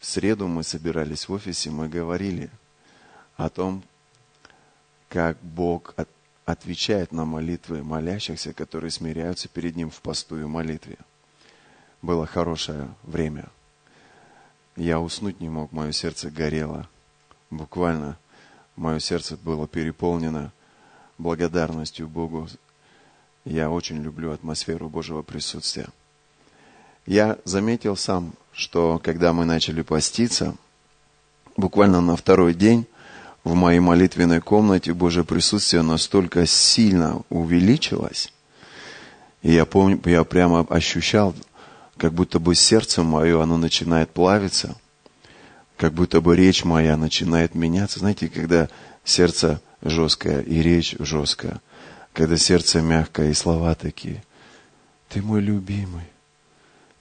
В среду мы собирались в офисе, мы говорили о том, как Бог от, отвечает на молитвы молящихся, которые смиряются перед Ним в посту и молитве. Было хорошее время. Я уснуть не мог, мое сердце горело. Буквально мое сердце было переполнено благодарностью Богу. Я очень люблю атмосферу Божьего присутствия. Я заметил сам, что когда мы начали поститься, буквально на второй день в моей молитвенной комнате Божье присутствие настолько сильно увеличилось, и я помню, я прямо ощущал, как будто бы сердце мое, оно начинает плавиться, как будто бы речь моя начинает меняться. Знаете, когда сердце жесткое и речь жесткая, когда сердце мягкое и слова такие. Ты мой любимый,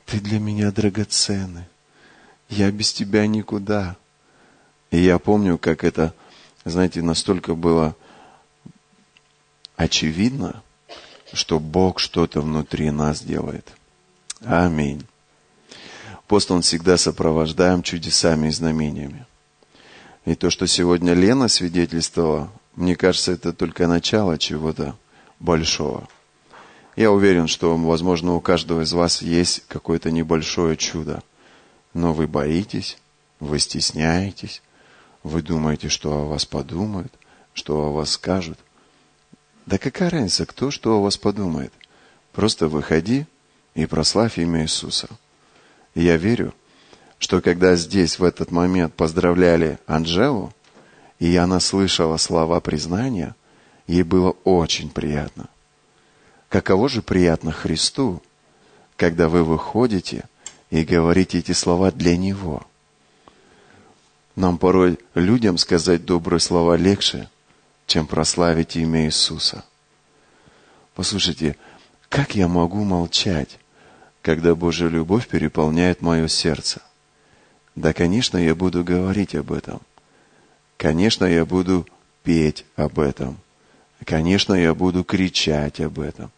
ты для меня драгоценный, я без тебя никуда. И я помню, как это знаете, настолько было очевидно, что Бог что-то внутри нас делает. Аминь. Пост он всегда сопровождаем чудесами и знамениями. И то, что сегодня Лена свидетельствовала, мне кажется, это только начало чего-то большого. Я уверен, что, возможно, у каждого из вас есть какое-то небольшое чудо. Но вы боитесь, вы стесняетесь, вы думаете, что о вас подумают, что о вас скажут. Да какая разница, кто что о вас подумает? Просто выходи и прославь имя Иисуса. Я верю, что когда здесь в этот момент поздравляли Анжелу, и она слышала слова признания, ей было очень приятно. Каково же приятно Христу, когда вы выходите и говорите эти слова для Него – нам порой людям сказать добрые слова легче, чем прославить имя Иисуса. Послушайте, как я могу молчать, когда Божья любовь переполняет мое сердце? Да, конечно, я буду говорить об этом. Конечно, я буду петь об этом. Конечно, я буду кричать об этом.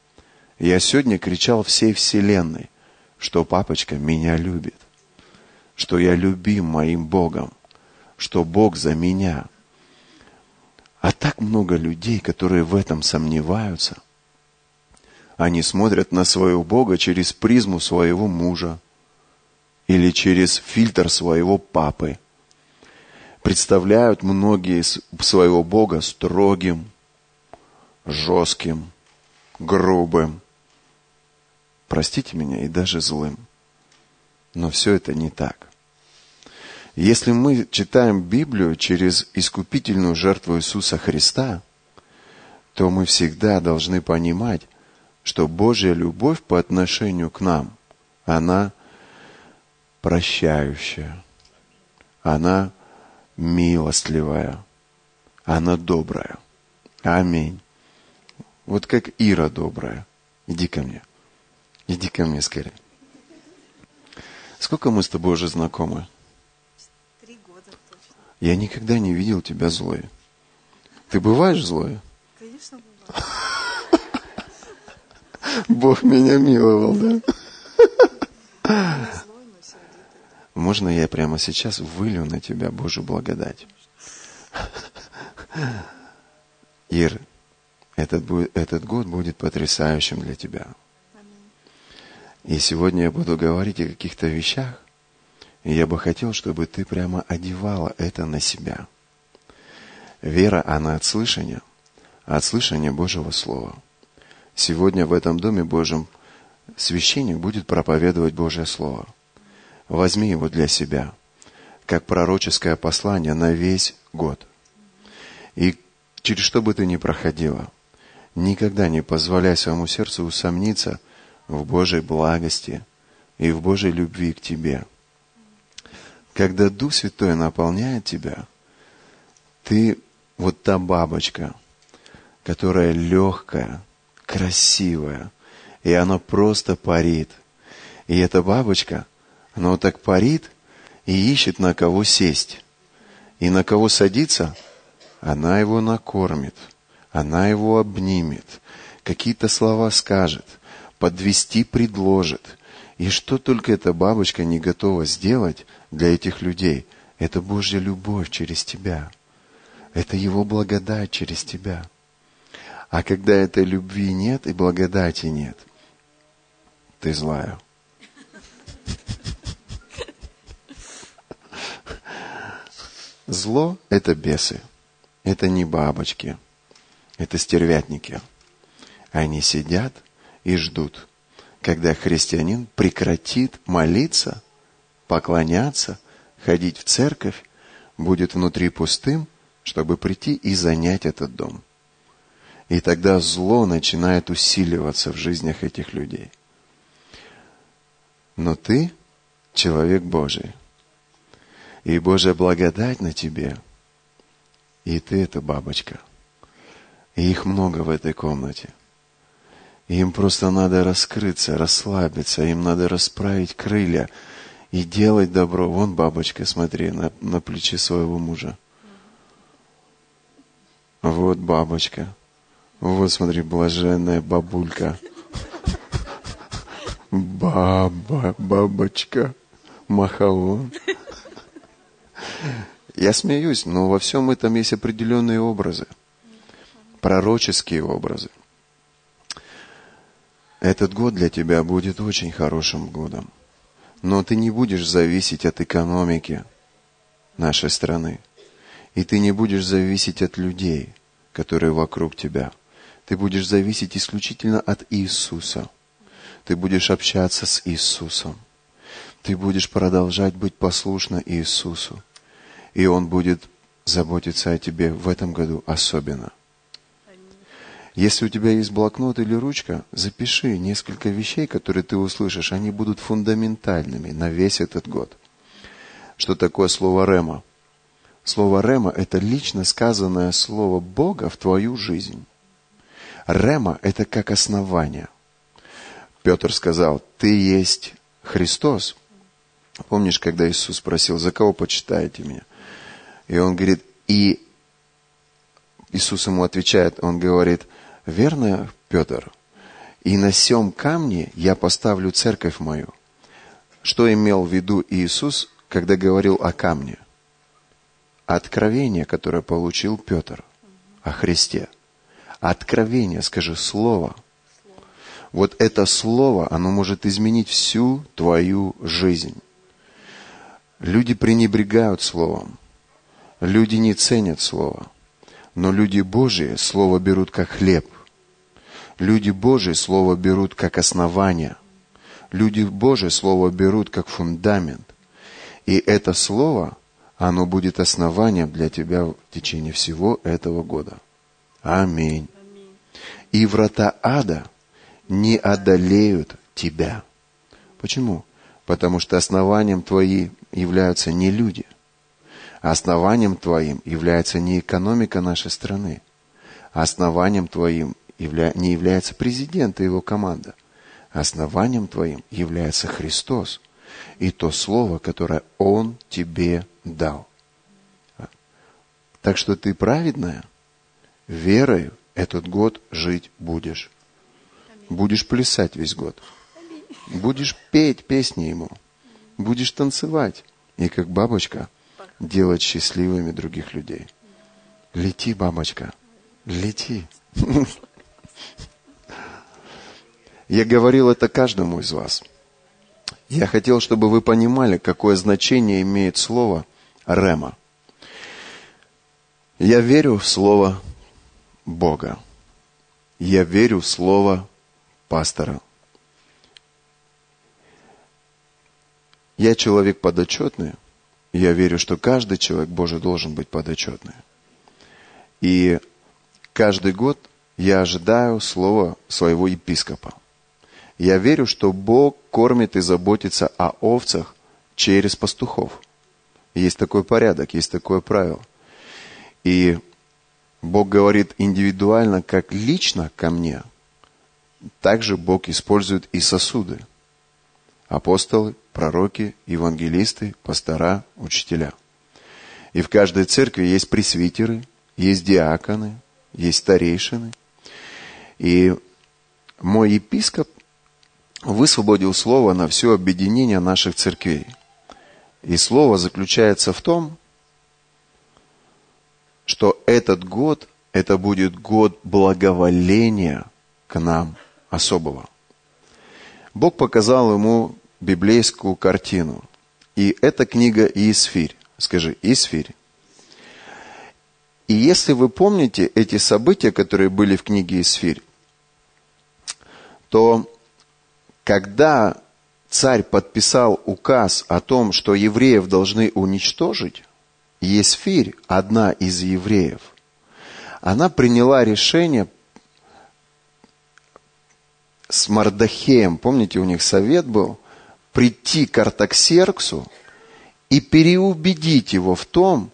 Я сегодня кричал всей вселенной, что папочка меня любит, что я любим моим Богом, что Бог за меня. А так много людей, которые в этом сомневаются. Они смотрят на своего Бога через призму своего мужа или через фильтр своего папы. Представляют многие своего Бога строгим, жестким, грубым, простите меня, и даже злым. Но все это не так. Если мы читаем Библию через искупительную жертву Иисуса Христа, то мы всегда должны понимать, что Божья любовь по отношению к нам, она прощающая, она милостливая, она добрая. Аминь. Вот как Ира добрая. Иди ко мне. Иди ко мне скорее. Сколько мы с тобой уже знакомы? Я никогда не видел тебя злой. Ты бываешь злой? Конечно, бываю. Бог меня миловал, да? Можно я прямо сейчас вылью на тебя Божью благодать? Ир, этот, будет, этот год будет потрясающим для тебя. И сегодня я буду говорить о каких-то вещах, и я бы хотел, чтобы ты прямо одевала это на себя. Вера, она от слышания, а от слышания Божьего Слова. Сегодня в этом Доме Божьем священник будет проповедовать Божье Слово. Возьми его для себя, как пророческое послание на весь год. И через что бы ты ни проходила, никогда не позволяй своему сердцу усомниться в Божьей благости и в Божьей любви к тебе – когда Дух Святой наполняет тебя, ты вот та бабочка, которая легкая, красивая, и она просто парит. И эта бабочка, она вот так парит и ищет на кого сесть. И на кого садиться, она его накормит, она его обнимет, какие-то слова скажет, подвести предложит. И что только эта бабочка не готова сделать для этих людей, это Божья любовь через тебя. Это Его благодать через тебя. А когда этой любви нет и благодати нет, ты злая. Зло – это бесы. Это не бабочки. Это стервятники. Они сидят и ждут, когда христианин прекратит молиться, поклоняться, ходить в церковь, будет внутри пустым, чтобы прийти и занять этот дом. И тогда зло начинает усиливаться в жизнях этих людей. Но ты человек Божий и Божья благодать на тебе, и ты это бабочка. И их много в этой комнате. Им просто надо раскрыться, расслабиться, им надо расправить крылья и делать добро. Вон бабочка, смотри, на, на плече своего мужа. Вот бабочка. Вот, смотри, блаженная бабулька. Баба, бабочка, махаон. Я смеюсь, но во всем этом есть определенные образы, пророческие образы. Этот год для тебя будет очень хорошим годом, но ты не будешь зависеть от экономики нашей страны, и ты не будешь зависеть от людей, которые вокруг тебя. Ты будешь зависеть исключительно от Иисуса. Ты будешь общаться с Иисусом. Ты будешь продолжать быть послушна Иисусу и Он будет заботиться о тебе в этом году особенно. Если у тебя есть блокнот или ручка, запиши несколько вещей, которые ты услышишь. Они будут фундаментальными на весь этот год. Что такое слово «рема»? Слово «рема» – это лично сказанное слово Бога в твою жизнь. Рема – это как основание. Петр сказал, ты есть Христос. Помнишь, когда Иисус спросил, за кого почитаете меня? И он говорит, и Иисус ему отвечает, он говорит, верно, Петр, и на сем камне я поставлю церковь мою. Что имел в виду Иисус, когда говорил о камне? Откровение, которое получил Петр о Христе. Откровение, скажи, слово. Вот это слово, оно может изменить всю твою жизнь. Люди пренебрегают словом. Люди не ценят Слово, но люди Божии Слово берут как хлеб. Люди Божии Слово берут как основание. Люди Божии Слово берут как фундамент. И это Слово, оно будет основанием для тебя в течение всего этого года. Аминь. И врата ада не одолеют тебя. Почему? Потому что основанием твои являются не люди – Основанием твоим является не экономика нашей страны. Основанием твоим явля... не является президент и его команда. Основанием твоим является Христос и то слово, которое Он тебе дал. Так что ты праведная, верою этот год жить будешь. Будешь плясать весь год. Будешь петь песни Ему. Будешь танцевать. И как бабочка – делать счастливыми других людей. Лети, бабочка, лети. Я говорил это каждому из вас. Я хотел, чтобы вы понимали, какое значение имеет слово «рема». Я верю в слово Бога. Я верю в слово пастора. Я человек подотчетный, я верю, что каждый человек Божий должен быть подотчетный. И каждый год я ожидаю слова своего епископа. Я верю, что Бог кормит и заботится о овцах через пастухов. Есть такой порядок, есть такое правило. И Бог говорит индивидуально, как лично ко мне. Также Бог использует и сосуды. Апостолы, пророки, евангелисты, пастора, учителя. И в каждой церкви есть пресвитеры, есть диаконы, есть старейшины. И мой епископ, высвободил слово на все объединение наших церквей. И слово заключается в том, что этот год, это будет год благоволения к нам особого. Бог показал ему библейскую картину. И это книга Иисфирь. Скажи, Иисфирь. И если вы помните эти события, которые были в книге Исфирь, то когда царь подписал указ о том, что евреев должны уничтожить, Есфирь, одна из евреев, она приняла решение с Мардахеем, помните, у них совет был, прийти к Артаксерксу и переубедить его в том,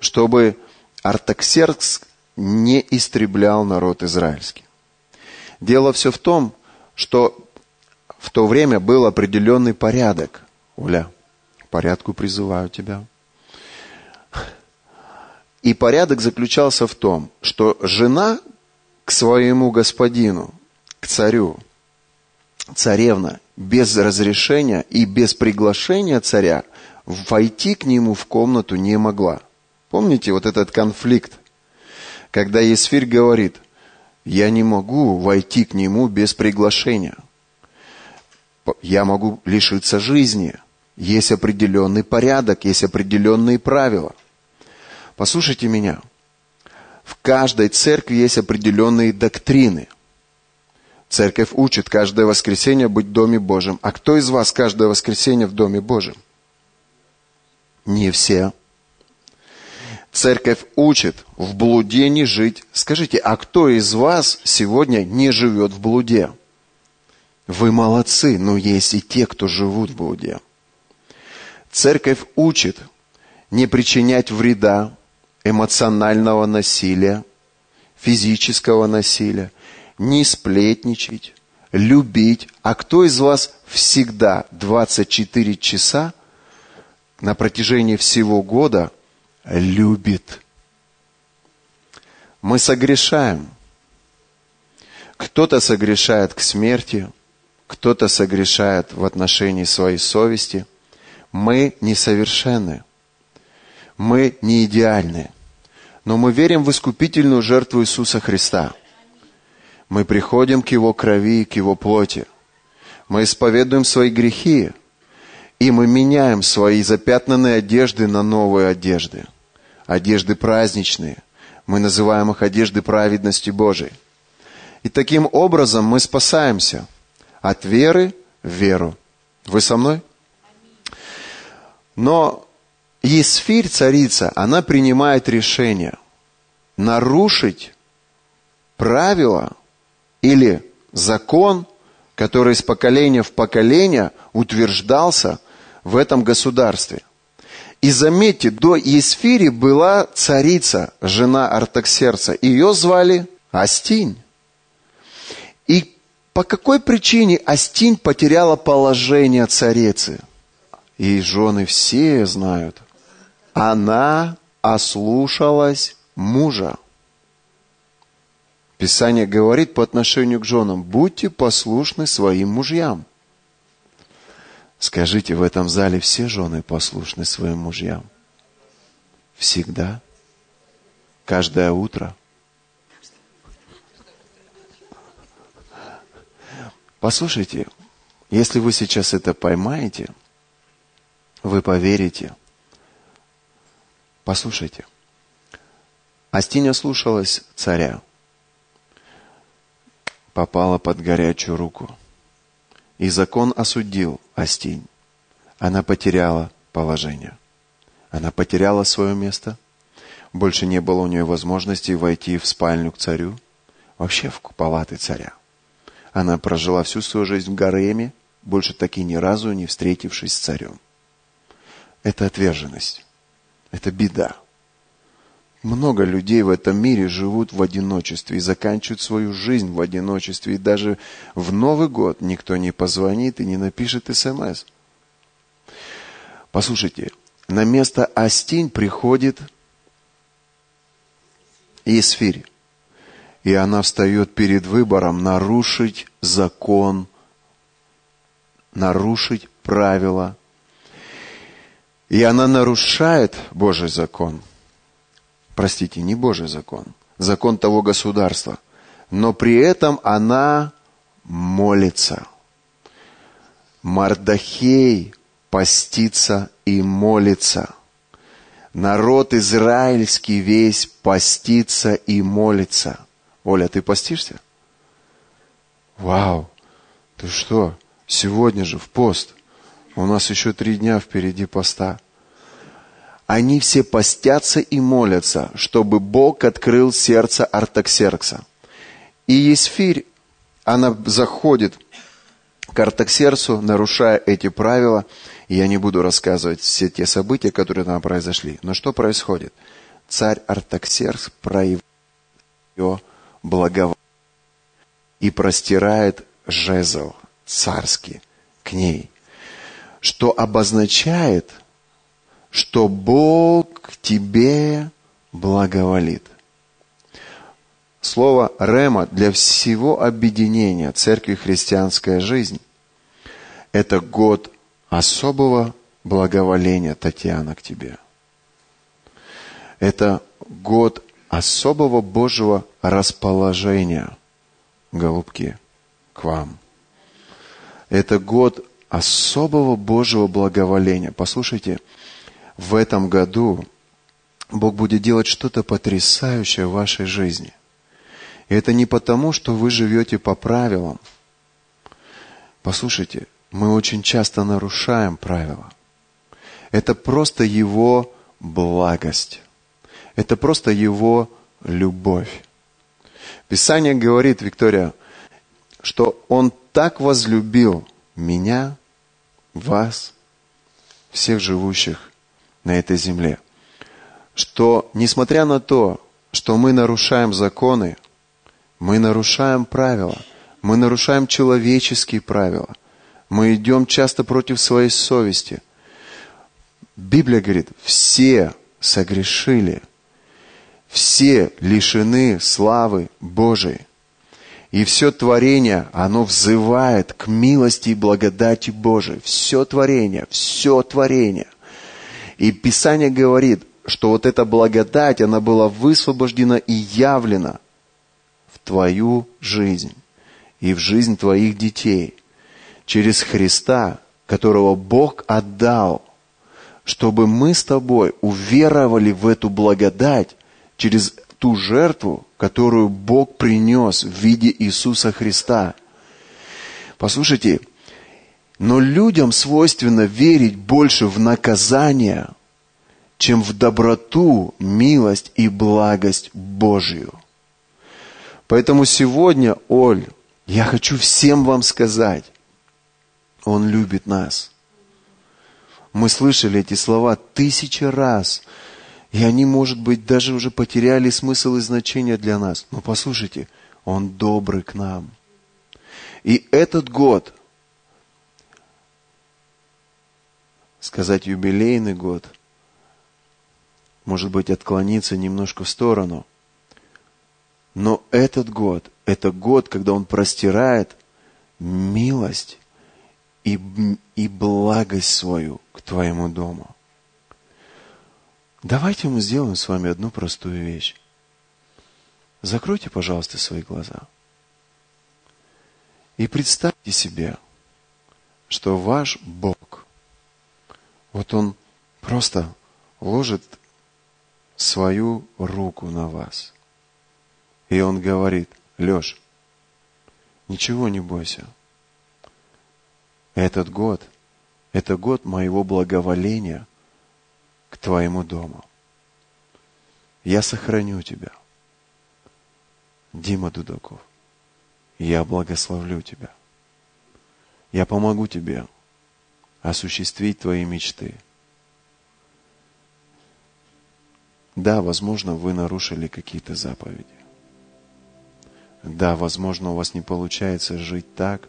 чтобы Артаксеркс не истреблял народ израильский. Дело все в том, что в то время был определенный порядок. Оля, к порядку призываю тебя. И порядок заключался в том, что жена к своему господину, к царю, царевна, без разрешения и без приглашения царя войти к нему в комнату не могла. Помните вот этот конфликт, когда Есфирь говорит, я не могу войти к нему без приглашения. Я могу лишиться жизни. Есть определенный порядок, есть определенные правила. Послушайте меня. В каждой церкви есть определенные доктрины. Церковь учит каждое воскресенье быть в Доме Божьем. А кто из вас каждое воскресенье в Доме Божьем? Не все. Церковь учит в блуде не жить. Скажите, а кто из вас сегодня не живет в блуде? Вы молодцы, но есть и те, кто живут в блуде. Церковь учит не причинять вреда, эмоционального насилия, физического насилия, не сплетничать, любить. А кто из вас всегда 24 часа на протяжении всего года – любит. Мы согрешаем. Кто-то согрешает к смерти, кто-то согрешает в отношении своей совести. Мы несовершенны. Мы не идеальны. Но мы верим в искупительную жертву Иисуса Христа. Мы приходим к Его крови к Его плоти. Мы исповедуем свои грехи, и мы меняем свои запятнанные одежды на новые одежды. Одежды праздничные. Мы называем их одежды праведности Божией. И таким образом мы спасаемся от веры в веру. Вы со мной? Но Есфирь, царица, она принимает решение нарушить правила или закон, который из поколения в поколение утверждался – в этом государстве. И заметьте, до Есфири была царица, жена Артаксерца. Ее звали Астинь. И по какой причине Астинь потеряла положение царицы? И жены все знают. Она ослушалась мужа. Писание говорит по отношению к женам, будьте послушны своим мужьям. Скажите, в этом зале все жены послушны своим мужьям? Всегда? Каждое утро? Послушайте, если вы сейчас это поймаете, вы поверите. Послушайте. Астиня слушалась царя, попала под горячую руку – и закон осудил Астинь. Она потеряла положение. Она потеряла свое место. Больше не было у нее возможности войти в спальню к царю. Вообще в палаты царя. Она прожила всю свою жизнь в гареме, больше таки ни разу не встретившись с царем. Это отверженность. Это беда. Много людей в этом мире живут в одиночестве и заканчивают свою жизнь в одиночестве. И даже в Новый год никто не позвонит и не напишет смс. Послушайте, на место Астинь приходит Исфирь. И она встает перед выбором нарушить закон нарушить правила. И она нарушает Божий закон. Простите, не Божий закон, закон того государства. Но при этом она молится. Мардахей постится и молится. Народ израильский весь постится и молится. Оля, ты постишься? Вау! Ты что? Сегодня же в пост. У нас еще три дня впереди поста. Они все постятся и молятся, чтобы Бог открыл сердце Артаксеркса. И Есфирь, она заходит к Артаксерсу, нарушая эти правила. Я не буду рассказывать все те события, которые там произошли. Но что происходит? Царь Артаксеркс проявил ее благоволение и простирает жезл царский к ней, что обозначает, что Бог тебе благоволит. Слово «рема» для всего объединения Церкви «Христианская жизнь» – это год особого благоволения, Татьяна, к тебе. Это год особого Божьего расположения, голубки, к вам. Это год особого Божьего благоволения. Послушайте, в этом году Бог будет делать что-то потрясающее в вашей жизни. И это не потому, что вы живете по правилам. Послушайте, мы очень часто нарушаем правила. Это просто Его благость. Это просто Его любовь. Писание говорит, Виктория, что Он так возлюбил меня, вас, всех живущих на этой земле, что несмотря на то, что мы нарушаем законы, мы нарушаем правила, мы нарушаем человеческие правила, мы идем часто против своей совести. Библия говорит, все согрешили, все лишены славы Божией. И все творение, оно взывает к милости и благодати Божией. Все творение, все творение. И Писание говорит, что вот эта благодать, она была высвобождена и явлена в твою жизнь и в жизнь твоих детей через Христа, которого Бог отдал, чтобы мы с тобой уверовали в эту благодать через ту жертву, которую Бог принес в виде Иисуса Христа. Послушайте, но людям свойственно верить больше в наказание, чем в доброту, милость и благость Божью. Поэтому сегодня, Оль, я хочу всем вам сказать, Он любит нас. Мы слышали эти слова тысячи раз – и они, может быть, даже уже потеряли смысл и значение для нас. Но послушайте, Он добрый к нам. И этот год, сказать юбилейный год, может быть, отклониться немножко в сторону. Но этот год, это год, когда Он простирает милость и, и благость свою к твоему дому. Давайте мы сделаем с вами одну простую вещь. Закройте, пожалуйста, свои глаза. И представьте себе, что ваш Бог, вот Он просто ложит свою руку на вас. И Он говорит, Леш, ничего не бойся. Этот год, это год моего благоволения – к твоему дому. Я сохраню тебя. Дима Дудаков, я благословлю тебя. Я помогу тебе осуществить твои мечты. Да, возможно, вы нарушили какие-то заповеди. Да, возможно, у вас не получается жить так,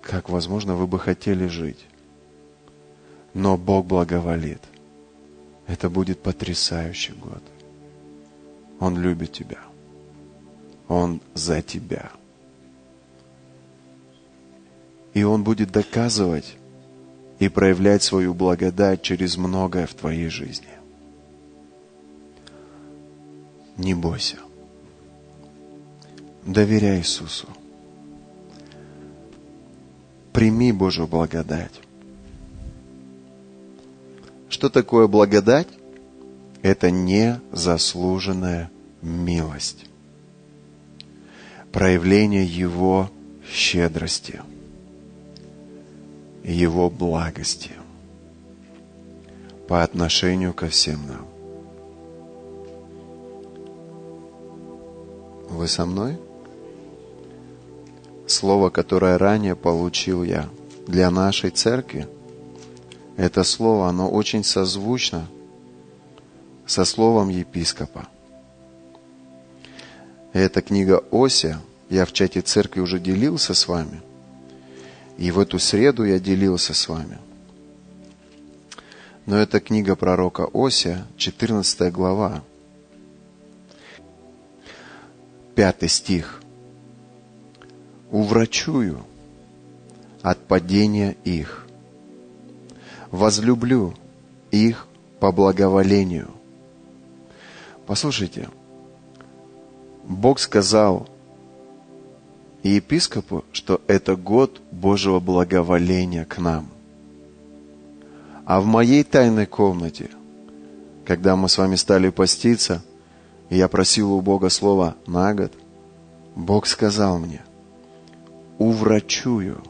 как, возможно, вы бы хотели жить но Бог благоволит. Это будет потрясающий год. Он любит тебя. Он за тебя. И Он будет доказывать и проявлять свою благодать через многое в твоей жизни. Не бойся. Доверяй Иисусу. Прими Божью благодать. Что такое благодать? Это незаслуженная милость. Проявление Его щедрости, Его благости по отношению ко всем нам. Вы со мной? Слово, которое ранее получил я для нашей церкви, это слово, оно очень созвучно со словом епископа. Эта книга Ося, я в чате церкви уже делился с вами, и в эту среду я делился с вами. Но это книга пророка Ося, 14 глава, 5 стих. «Уврачую от падения их, возлюблю их по благоволению». Послушайте, Бог сказал и епископу, что это год Божьего благоволения к нам. А в моей тайной комнате, когда мы с вами стали поститься – и я просил у Бога слова на год, Бог сказал мне, уврачую.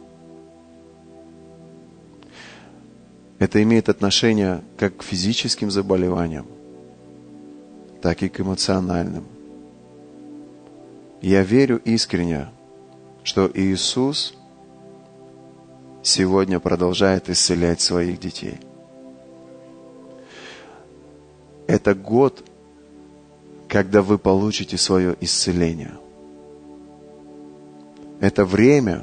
Это имеет отношение как к физическим заболеваниям, так и к эмоциональным. Я верю искренне, что Иисус сегодня продолжает исцелять своих детей. Это год когда вы получите свое исцеление. Это время,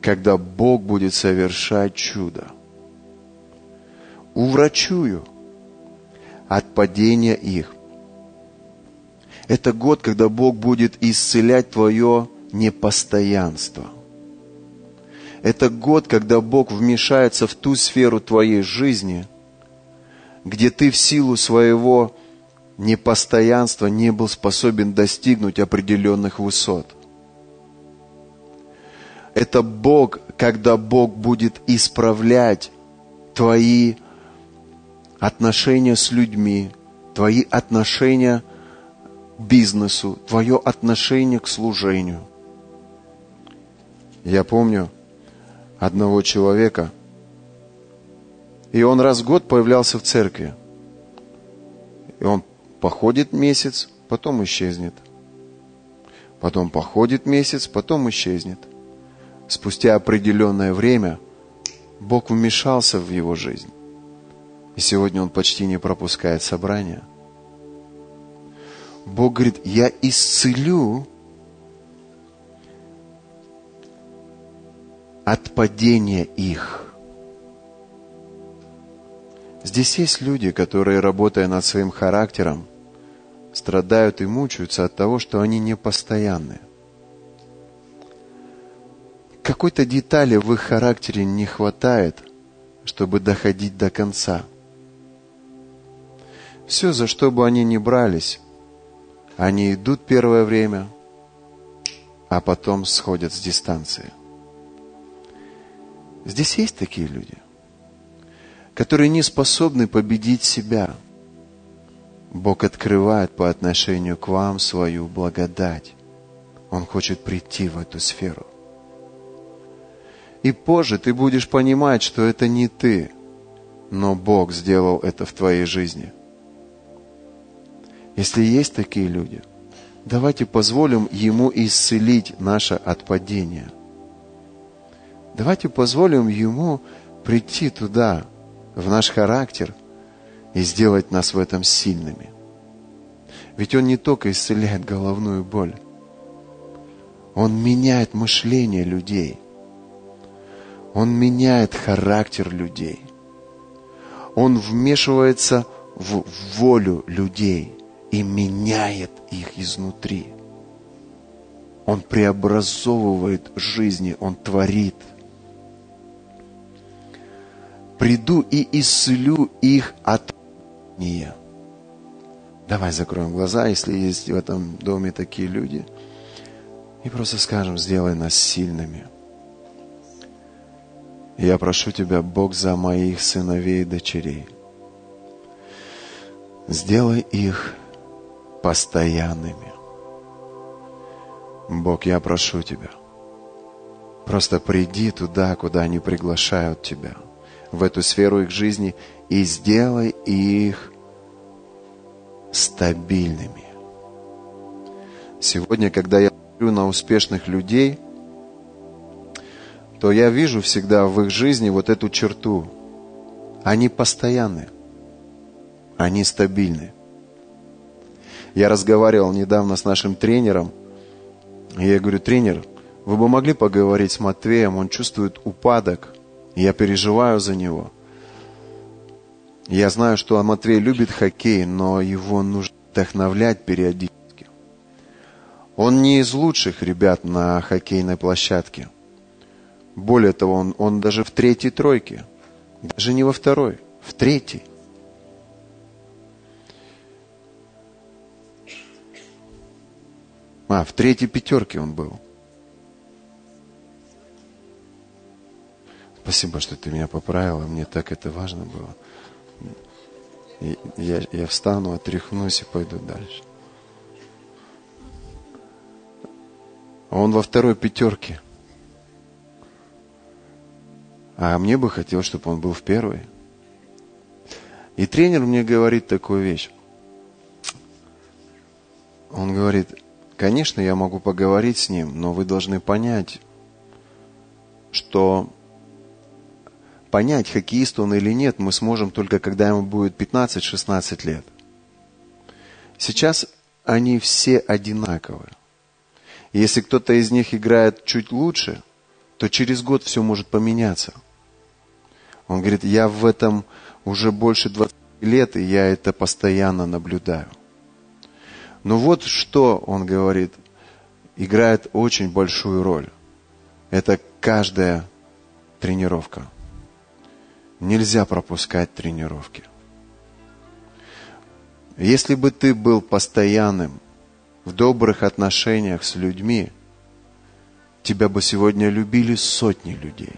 когда Бог будет совершать чудо. Уврачую от падения их. Это год, когда Бог будет исцелять твое непостоянство. Это год, когда Бог вмешается в ту сферу твоей жизни, где ты в силу своего непостоянства не был способен достигнуть определенных высот. Это Бог, когда Бог будет исправлять твои отношения с людьми, твои отношения к бизнесу, твое отношение к служению. Я помню одного человека, и он раз в год появлялся в церкви. И он Походит месяц, потом исчезнет. Потом походит месяц, потом исчезнет. Спустя определенное время Бог вмешался в его жизнь. И сегодня он почти не пропускает собрания. Бог говорит, я исцелю от падения их. Здесь есть люди, которые, работая над своим характером, страдают и мучаются от того, что они непостоянны. Какой-то детали в их характере не хватает, чтобы доходить до конца. Все, за что бы они ни брались, они идут первое время, а потом сходят с дистанции. Здесь есть такие люди – которые не способны победить себя. Бог открывает по отношению к вам свою благодать. Он хочет прийти в эту сферу. И позже ты будешь понимать, что это не ты, но Бог сделал это в твоей жизни. Если есть такие люди, давайте позволим Ему исцелить наше отпадение. Давайте позволим Ему прийти туда, в наш характер и сделать нас в этом сильными. Ведь Он не только исцеляет головную боль, Он меняет мышление людей. Он меняет характер людей. Он вмешивается в волю людей и меняет их изнутри. Он преобразовывает жизни, Он творит – приду и исцелю их от нее. Давай закроем глаза, если есть в этом доме такие люди. И просто скажем, сделай нас сильными. Я прошу Тебя, Бог, за моих сыновей и дочерей. Сделай их постоянными. Бог, я прошу Тебя, просто приди туда, куда они приглашают Тебя, в эту сферу их жизни, и сделай их стабильными. Сегодня, когда я смотрю на успешных людей, то я вижу всегда в их жизни вот эту черту. Они постоянны, они стабильны. Я разговаривал недавно с нашим тренером, и я говорю, тренер, вы бы могли поговорить с Матвеем, он чувствует упадок, я переживаю за него – я знаю, что Матвей любит хоккей, но его нужно вдохновлять периодически. Он не из лучших ребят на хоккейной площадке. Более того, он, он даже в третьей тройке. Даже не во второй, в третьей. А, в третьей пятерке он был. Спасибо, что ты меня поправила. Мне так это важно было я, я встану, отряхнусь и пойду дальше. А он во второй пятерке. А мне бы хотелось, чтобы он был в первой. И тренер мне говорит такую вещь. Он говорит, конечно, я могу поговорить с ним, но вы должны понять, что понять, хоккеист он или нет, мы сможем только, когда ему будет 15-16 лет. Сейчас они все одинаковые. Если кто-то из них играет чуть лучше, то через год все может поменяться. Он говорит, я в этом уже больше 20 лет, и я это постоянно наблюдаю. Но вот что, он говорит, играет очень большую роль. Это каждая тренировка. Нельзя пропускать тренировки. Если бы ты был постоянным в добрых отношениях с людьми, тебя бы сегодня любили сотни людей.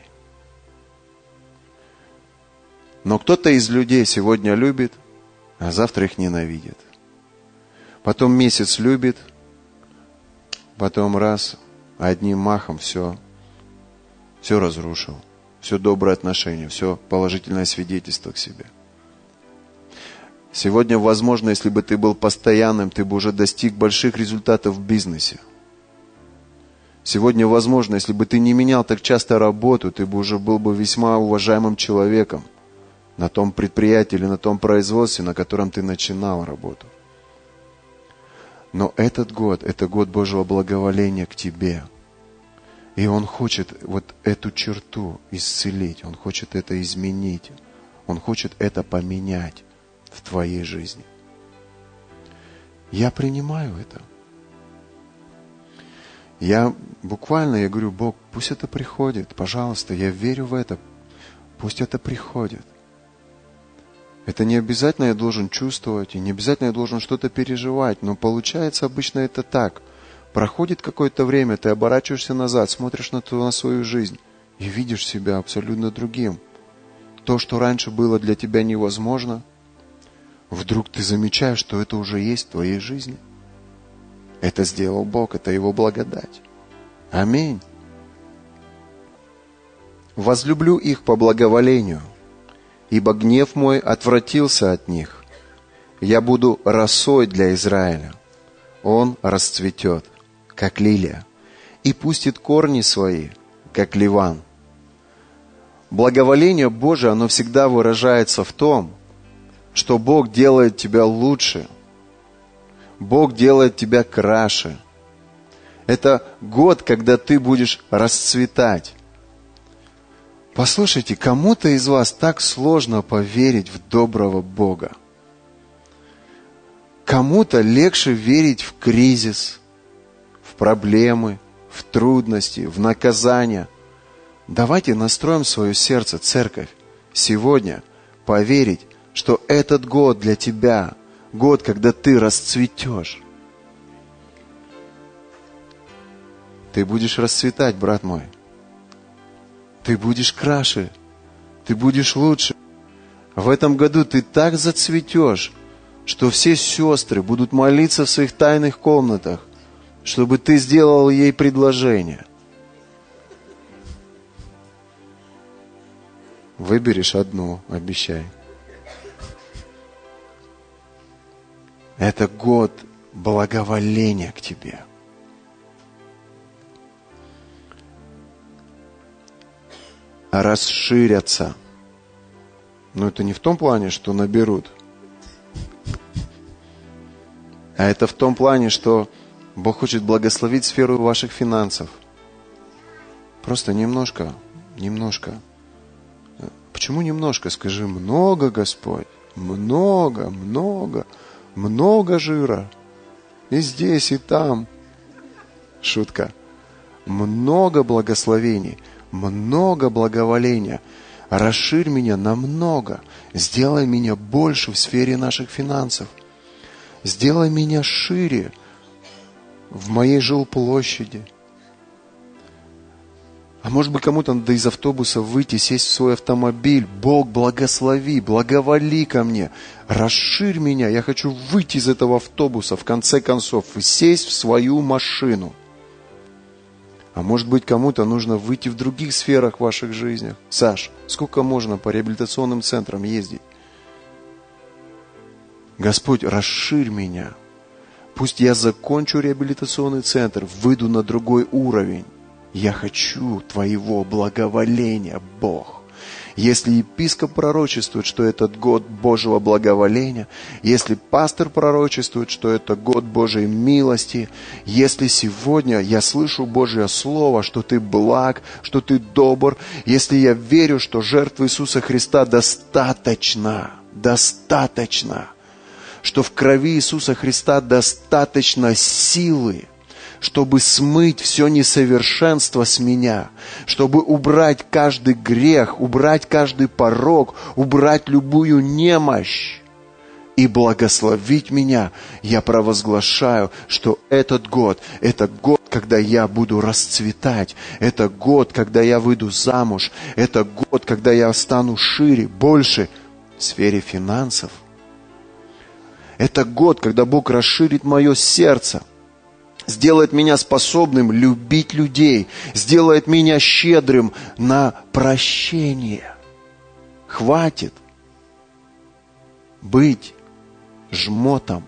Но кто-то из людей сегодня любит, а завтра их ненавидит. Потом месяц любит, потом раз, одним махом все, все разрушил все доброе отношение, все положительное свидетельство к себе. Сегодня, возможно, если бы ты был постоянным, ты бы уже достиг больших результатов в бизнесе. Сегодня, возможно, если бы ты не менял так часто работу, ты бы уже был бы весьма уважаемым человеком на том предприятии или на том производстве, на котором ты начинал работу. Но этот год, это год Божьего благоволения к тебе – и Он хочет вот эту черту исцелить, Он хочет это изменить, Он хочет это поменять в твоей жизни. Я принимаю это. Я буквально, я говорю, Бог, пусть это приходит, пожалуйста, я верю в это, пусть это приходит. Это не обязательно я должен чувствовать, и не обязательно я должен что-то переживать, но получается обычно это так. Проходит какое-то время, ты оборачиваешься назад, смотришь на, ту, на свою жизнь и видишь себя абсолютно другим. То, что раньше было для тебя невозможно, вдруг ты замечаешь, что это уже есть в твоей жизни. Это сделал Бог, это Его благодать. Аминь. Возлюблю их по благоволению, ибо гнев мой отвратился от них. Я буду росой для Израиля. Он расцветет как лилия, и пустит корни свои, как ливан. Благоволение Божие, оно всегда выражается в том, что Бог делает тебя лучше, Бог делает тебя краше. Это год, когда ты будешь расцветать. Послушайте, кому-то из вас так сложно поверить в доброго Бога. Кому-то легче верить в кризис, проблемы, в трудности, в наказания. Давайте настроим свое сердце, церковь, сегодня поверить, что этот год для тебя год, когда ты расцветешь. Ты будешь расцветать, брат мой. Ты будешь краше. Ты будешь лучше. В этом году ты так зацветешь, что все сестры будут молиться в своих тайных комнатах, чтобы ты сделал ей предложение. Выберешь одну, обещай. Это год благоволения к тебе. Расширятся. Но это не в том плане, что наберут. А это в том плане, что Бог хочет благословить сферу ваших финансов. Просто немножко, немножко. Почему немножко? Скажи, много, Господь. Много, много много жира. И здесь, и там. Шутка. Много благословений, много благоволения. Расширь меня намного. Сделай меня больше в сфере наших финансов. Сделай меня шире в моей жилплощади. А может быть, кому-то надо из автобуса выйти, сесть в свой автомобиль. Бог, благослови, благоволи ко мне. Расширь меня. Я хочу выйти из этого автобуса, в конце концов, и сесть в свою машину. А может быть, кому-то нужно выйти в других сферах ваших жизнях. Саш, сколько можно по реабилитационным центрам ездить? Господь, расширь меня. Пусть я закончу реабилитационный центр, выйду на другой уровень. Я хочу Твоего благоволения, Бог. Если епископ пророчествует, что этот год Божьего благоволения, если пастор пророчествует, что это год Божьей милости, если сегодня я слышу Божье Слово, что ты благ, что ты добр, если я верю, что жертва Иисуса Христа достаточно, достаточно, что в крови Иисуса Христа достаточно силы, чтобы смыть все несовершенство с меня, чтобы убрать каждый грех, убрать каждый порог, убрать любую немощь и благословить меня, я провозглашаю, что этот год, это год, когда я буду расцветать, это год, когда я выйду замуж, это год, когда я стану шире, больше в сфере финансов. Это год, когда Бог расширит мое сердце, сделает меня способным любить людей, сделает меня щедрым на прощение. Хватит быть жмотом.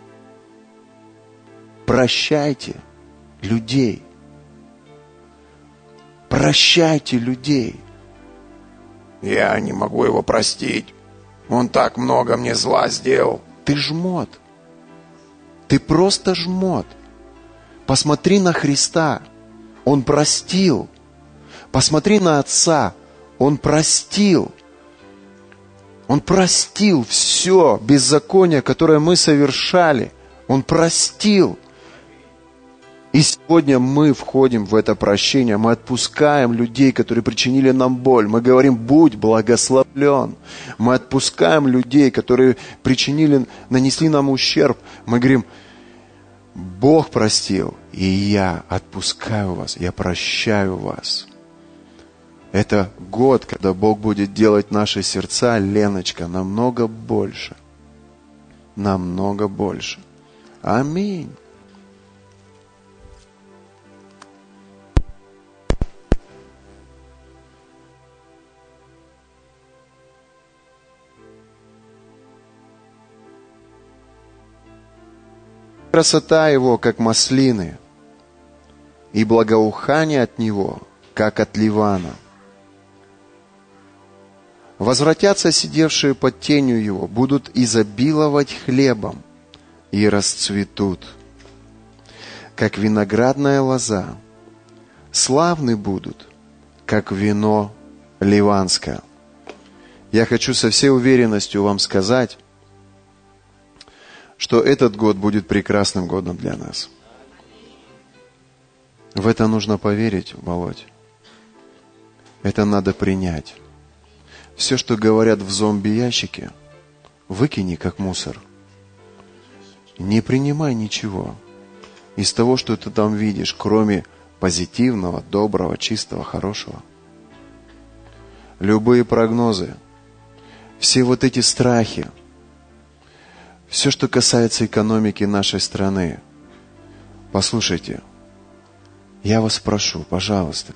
Прощайте людей. Прощайте людей. Я не могу его простить. Он так много мне зла сделал. Ты жмот. Ты просто жмот. Посмотри на Христа. Он простил. Посмотри на Отца. Он простил. Он простил все беззаконие, которое мы совершали. Он простил. И сегодня мы входим в это прощение, мы отпускаем людей, которые причинили нам боль. Мы говорим, будь благословлен. Мы отпускаем людей, которые причинили, нанесли нам ущерб. Мы говорим, Бог простил, и я отпускаю вас, я прощаю вас. Это год, когда Бог будет делать наши сердца, Леночка, намного больше. Намного больше. Аминь. Красота его, как маслины, и благоухание от него, как от ливана. Возвратятся сидевшие под тенью его, будут изобиловать хлебом и расцветут, как виноградная лоза. Славны будут, как вино ливанское. Я хочу со всей уверенностью вам сказать, что этот год будет прекрасным годом для нас. В это нужно поверить, Володь. Это надо принять. Все, что говорят в зомби-ящике, выкини как мусор. Не принимай ничего из того, что ты там видишь, кроме позитивного, доброго, чистого, хорошего. Любые прогнозы, все вот эти страхи, все, что касается экономики нашей страны, послушайте, я вас прошу, пожалуйста,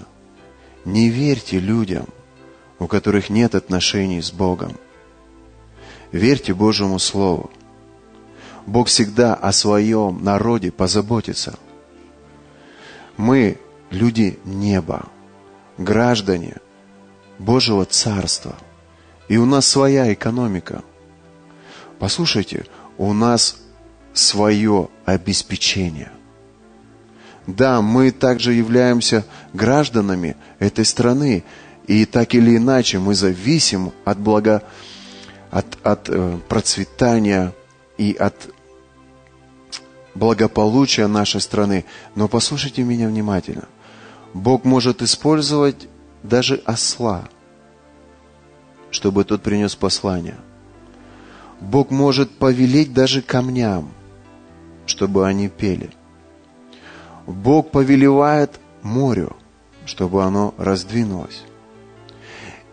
не верьте людям, у которых нет отношений с Богом. Верьте Божьему Слову. Бог всегда о своем народе позаботится. Мы люди неба, граждане Божьего Царства. И у нас своя экономика. Послушайте, у нас свое обеспечение. Да, мы также являемся гражданами этой страны, и так или иначе мы зависим от блага, от, от э, процветания и от благополучия нашей страны. Но послушайте меня внимательно. Бог может использовать даже осла, чтобы тот принес послание. Бог может повелеть даже камням, чтобы они пели. Бог повелевает морю, чтобы оно раздвинулось.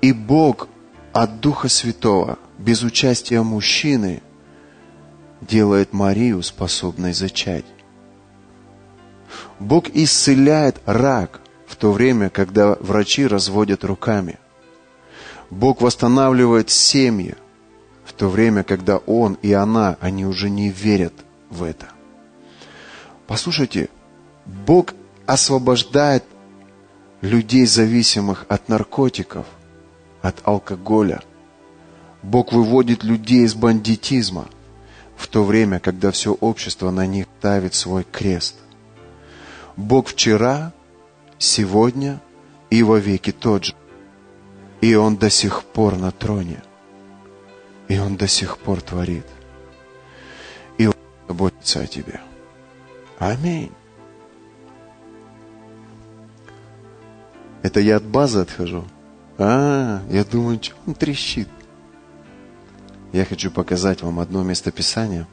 И Бог от Духа Святого, без участия мужчины, делает Марию способной зачать. Бог исцеляет рак в то время, когда врачи разводят руками. Бог восстанавливает семьи в то время, когда Он и она, они уже не верят в это. Послушайте, Бог освобождает людей, зависимых от наркотиков – от алкоголя. Бог выводит людей из бандитизма в то время, когда все общество на них ставит свой крест. Бог вчера, сегодня и во веки тот же. И Он до сих пор на троне. И Он до сих пор творит. И Он заботится о тебе. Аминь. Это я от базы отхожу. А, я думаю, что он трещит. Я хочу показать вам одно местописание.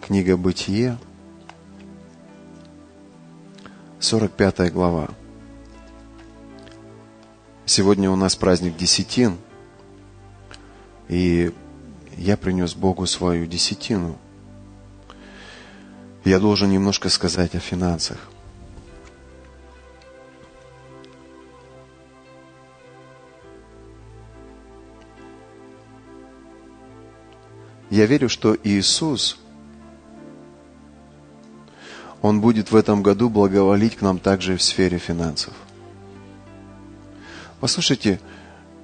Книга Бытие, 45 глава. Сегодня у нас праздник Десятин, и я принес Богу свою десятину. Я должен немножко сказать о финансах. Я верю, что Иисус, Он будет в этом году благоволить к нам также в сфере финансов. Послушайте,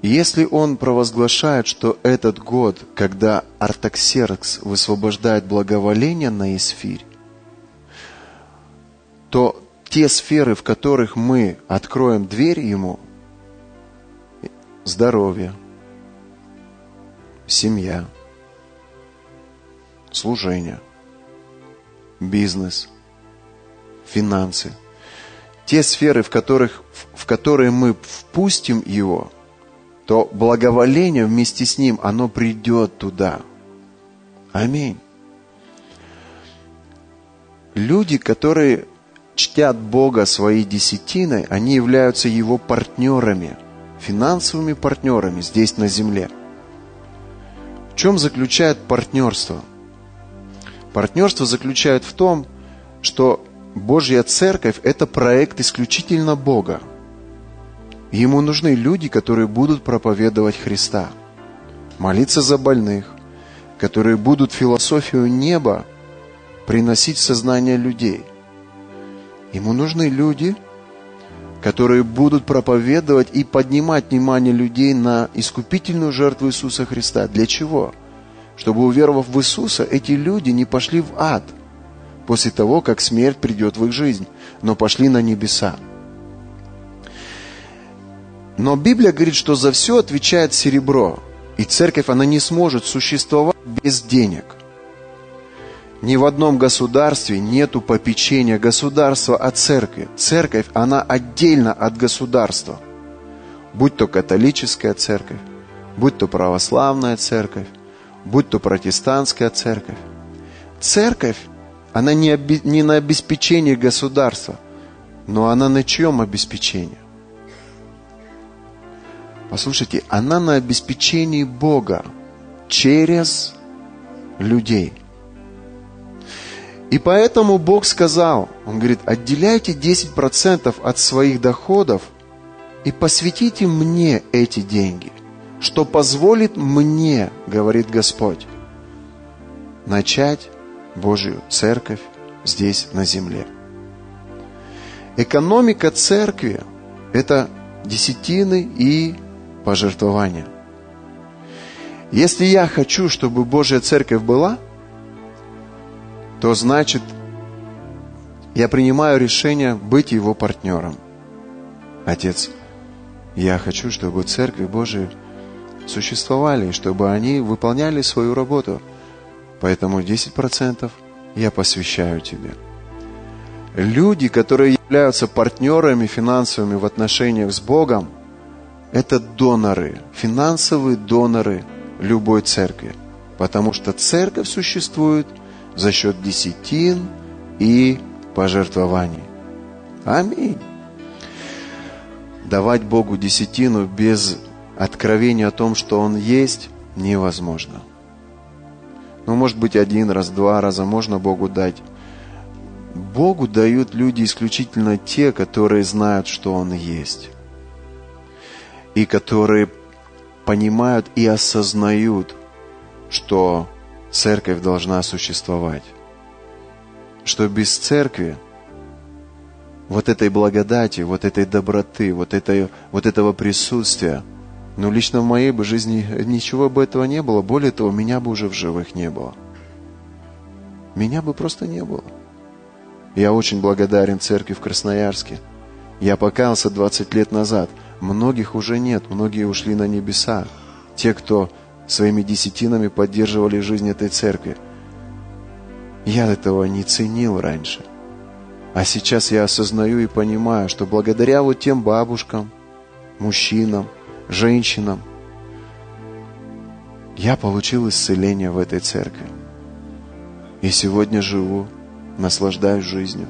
если Он провозглашает, что этот год, когда Артаксеркс высвобождает благоволение на Исфирь, то те сферы, в которых мы откроем дверь Ему, здоровье, семья – служение, бизнес, финансы. Те сферы, в, которых, в которые мы впустим его, то благоволение вместе с ним, оно придет туда. Аминь. Люди, которые чтят Бога своей десятиной, они являются Его партнерами, финансовыми партнерами здесь на земле. В чем заключает партнерство – Партнерство заключает в том, что Божья Церковь – это проект исключительно Бога. Ему нужны люди, которые будут проповедовать Христа, молиться за больных, которые будут философию неба приносить в сознание людей. Ему нужны люди, которые будут проповедовать и поднимать внимание людей на искупительную жертву Иисуса Христа. Для чего? чтобы, уверовав в Иисуса, эти люди не пошли в ад после того, как смерть придет в их жизнь, но пошли на небеса. Но Библия говорит, что за все отвечает серебро. И церковь, она не сможет существовать без денег. Ни в одном государстве нету попечения государства от церкви. Церковь, она отдельно от государства. Будь то католическая церковь, будь то православная церковь, будь то протестантская церковь. Церковь, она не, оби, не на обеспечении государства, но она на чьем обеспечении? Послушайте, она на обеспечении Бога через людей. И поэтому Бог сказал, Он говорит, отделяйте 10% от своих доходов и посвятите мне эти деньги, что позволит мне, говорит Господь, начать Божью церковь здесь на земле. Экономика церкви – это десятины и пожертвования. Если я хочу, чтобы Божья церковь была, то значит, я принимаю решение быть его партнером. Отец, я хочу, чтобы церкви Божии существовали, чтобы они выполняли свою работу. Поэтому 10% я посвящаю тебе. Люди, которые являются партнерами финансовыми в отношениях с Богом, это доноры, финансовые доноры любой церкви. Потому что церковь существует за счет десятин и пожертвований. Аминь. Давать Богу десятину без откровения о том, что Он есть, невозможно. Ну, может быть, один раз, два раза можно Богу дать. Богу дают люди исключительно те, которые знают, что Он есть и которые понимают и осознают, что церковь должна существовать. Что без церкви вот этой благодати, вот этой доброты, вот, этой, вот этого присутствия, ну, лично в моей бы жизни ничего бы этого не было. Более того, меня бы уже в живых не было. Меня бы просто не было. Я очень благодарен церкви в Красноярске. Я покаялся 20 лет назад – Многих уже нет, многие ушли на небеса. Те, кто своими десятинами поддерживали жизнь этой церкви. Я этого не ценил раньше. А сейчас я осознаю и понимаю, что благодаря вот тем бабушкам, мужчинам, женщинам, я получил исцеление в этой церкви. И сегодня живу, наслаждаюсь жизнью.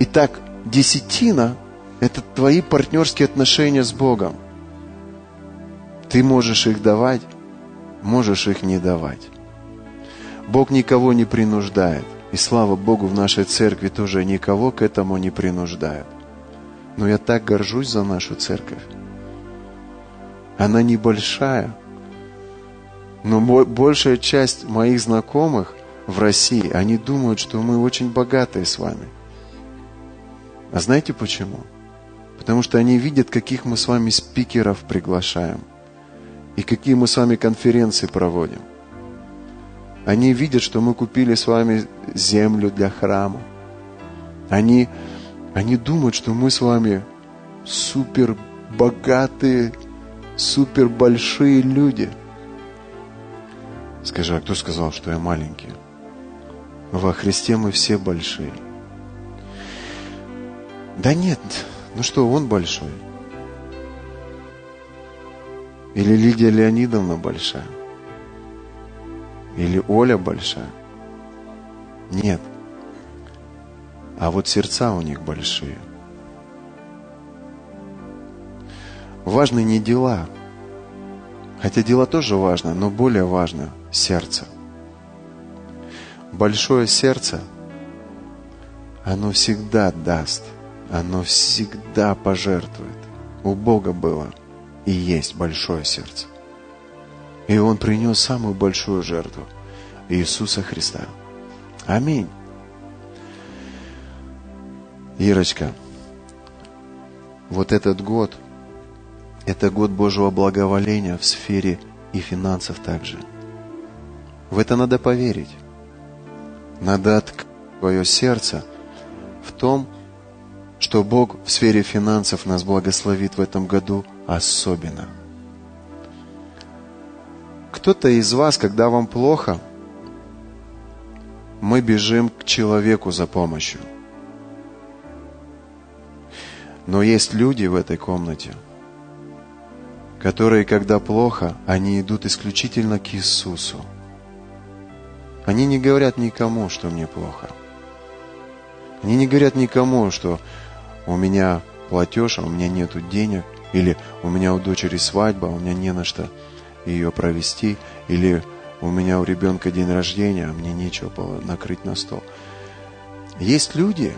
Итак, десятина это твои партнерские отношения с Богом. Ты можешь их давать, можешь их не давать. Бог никого не принуждает. И слава Богу, в нашей церкви тоже никого к этому не принуждает. Но я так горжусь за нашу церковь. Она небольшая, но большая часть моих знакомых в России, они думают, что мы очень богатые с вами. А знаете почему? Потому что они видят, каких мы с вами спикеров приглашаем. И какие мы с вами конференции проводим. Они видят, что мы купили с вами землю для храма. Они, они думают, что мы с вами супер богатые, супер большие люди. Скажи, а кто сказал, что я маленький? Во Христе мы все большие. Да нет, ну что, он большой. Или Лидия Леонидовна большая. Или Оля большая. Нет. А вот сердца у них большие. Важны не дела. Хотя дела тоже важно, но более важно сердце. Большое сердце, оно всегда даст – оно всегда пожертвует. У Бога было и есть большое сердце. И Он принес самую большую жертву Иисуса Христа. Аминь. Ирочка, вот этот год, это год Божьего благоволения в сфере и финансов также. В это надо поверить. Надо открыть свое сердце в том, что Бог в сфере финансов нас благословит в этом году особенно. Кто-то из вас, когда вам плохо, мы бежим к человеку за помощью. Но есть люди в этой комнате, которые, когда плохо, они идут исключительно к Иисусу. Они не говорят никому, что мне плохо. Они не говорят никому, что у меня платеж, а у меня нету денег, или у меня у дочери свадьба, а у меня не на что ее провести, или у меня у ребенка день рождения, а мне нечего было накрыть на стол. Есть люди,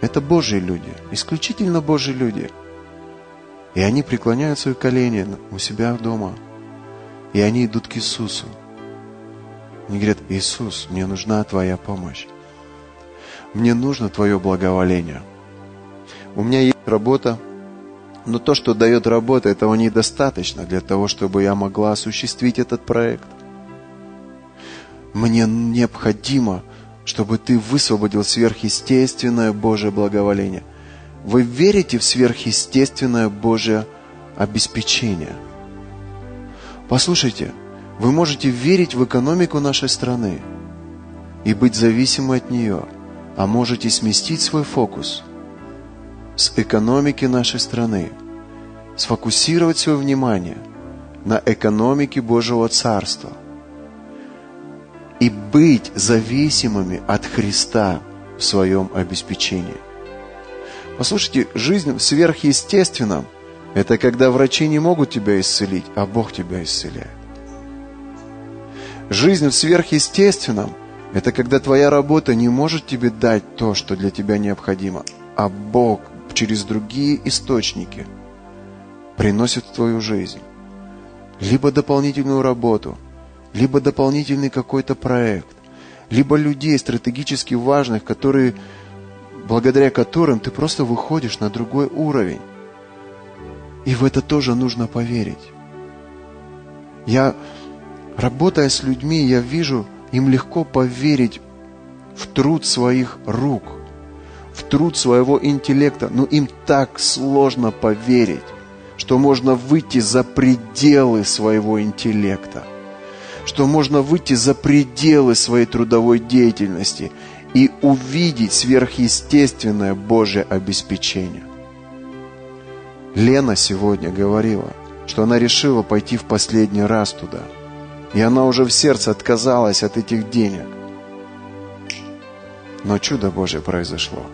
это Божьи люди, исключительно Божьи люди. И они преклоняют свои колени у себя дома. И они идут к Иисусу. Они говорят, Иисус, мне нужна Твоя помощь. Мне нужно Твое благоволение. У меня есть работа, но то, что дает работа, этого недостаточно для того, чтобы я могла осуществить этот проект. Мне необходимо, чтобы ты высвободил сверхъестественное Божье благоволение. Вы верите в сверхъестественное Божье обеспечение? Послушайте, вы можете верить в экономику нашей страны и быть зависимы от нее, а можете сместить свой фокус с экономики нашей страны, сфокусировать свое внимание на экономике Божьего Царства – и быть зависимыми от Христа в своем обеспечении. Послушайте, жизнь в сверхъестественном – это когда врачи не могут тебя исцелить, а Бог тебя исцеляет. Жизнь в сверхъестественном – это когда твоя работа не может тебе дать то, что для тебя необходимо, а Бог через другие источники приносит в твою жизнь либо дополнительную работу – либо дополнительный какой-то проект, либо людей стратегически важных, которые, благодаря которым ты просто выходишь на другой уровень. И в это тоже нужно поверить. Я, работая с людьми, я вижу, им легко поверить в труд своих рук, в труд своего интеллекта, но им так сложно поверить, что можно выйти за пределы своего интеллекта что можно выйти за пределы своей трудовой деятельности и увидеть сверхъестественное Божье обеспечение. Лена сегодня говорила, что она решила пойти в последний раз туда. И она уже в сердце отказалась от этих денег. Но чудо Божье произошло.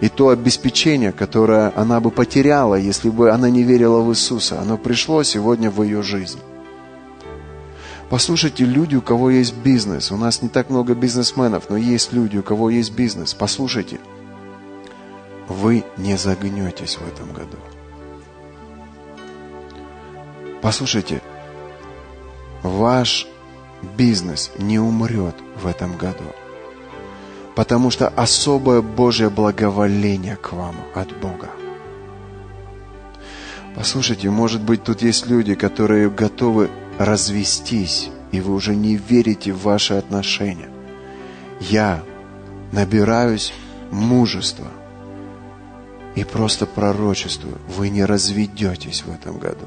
И то обеспечение, которое она бы потеряла, если бы она не верила в Иисуса, оно пришло сегодня в ее жизнь. Послушайте, люди, у кого есть бизнес, у нас не так много бизнесменов, но есть люди, у кого есть бизнес. Послушайте, вы не загнетесь в этом году. Послушайте, ваш бизнес не умрет в этом году, потому что особое Божье благоволение к вам от Бога. Послушайте, может быть, тут есть люди, которые готовы развестись, и вы уже не верите в ваши отношения. Я набираюсь мужества и просто пророчествую, вы не разведетесь в этом году.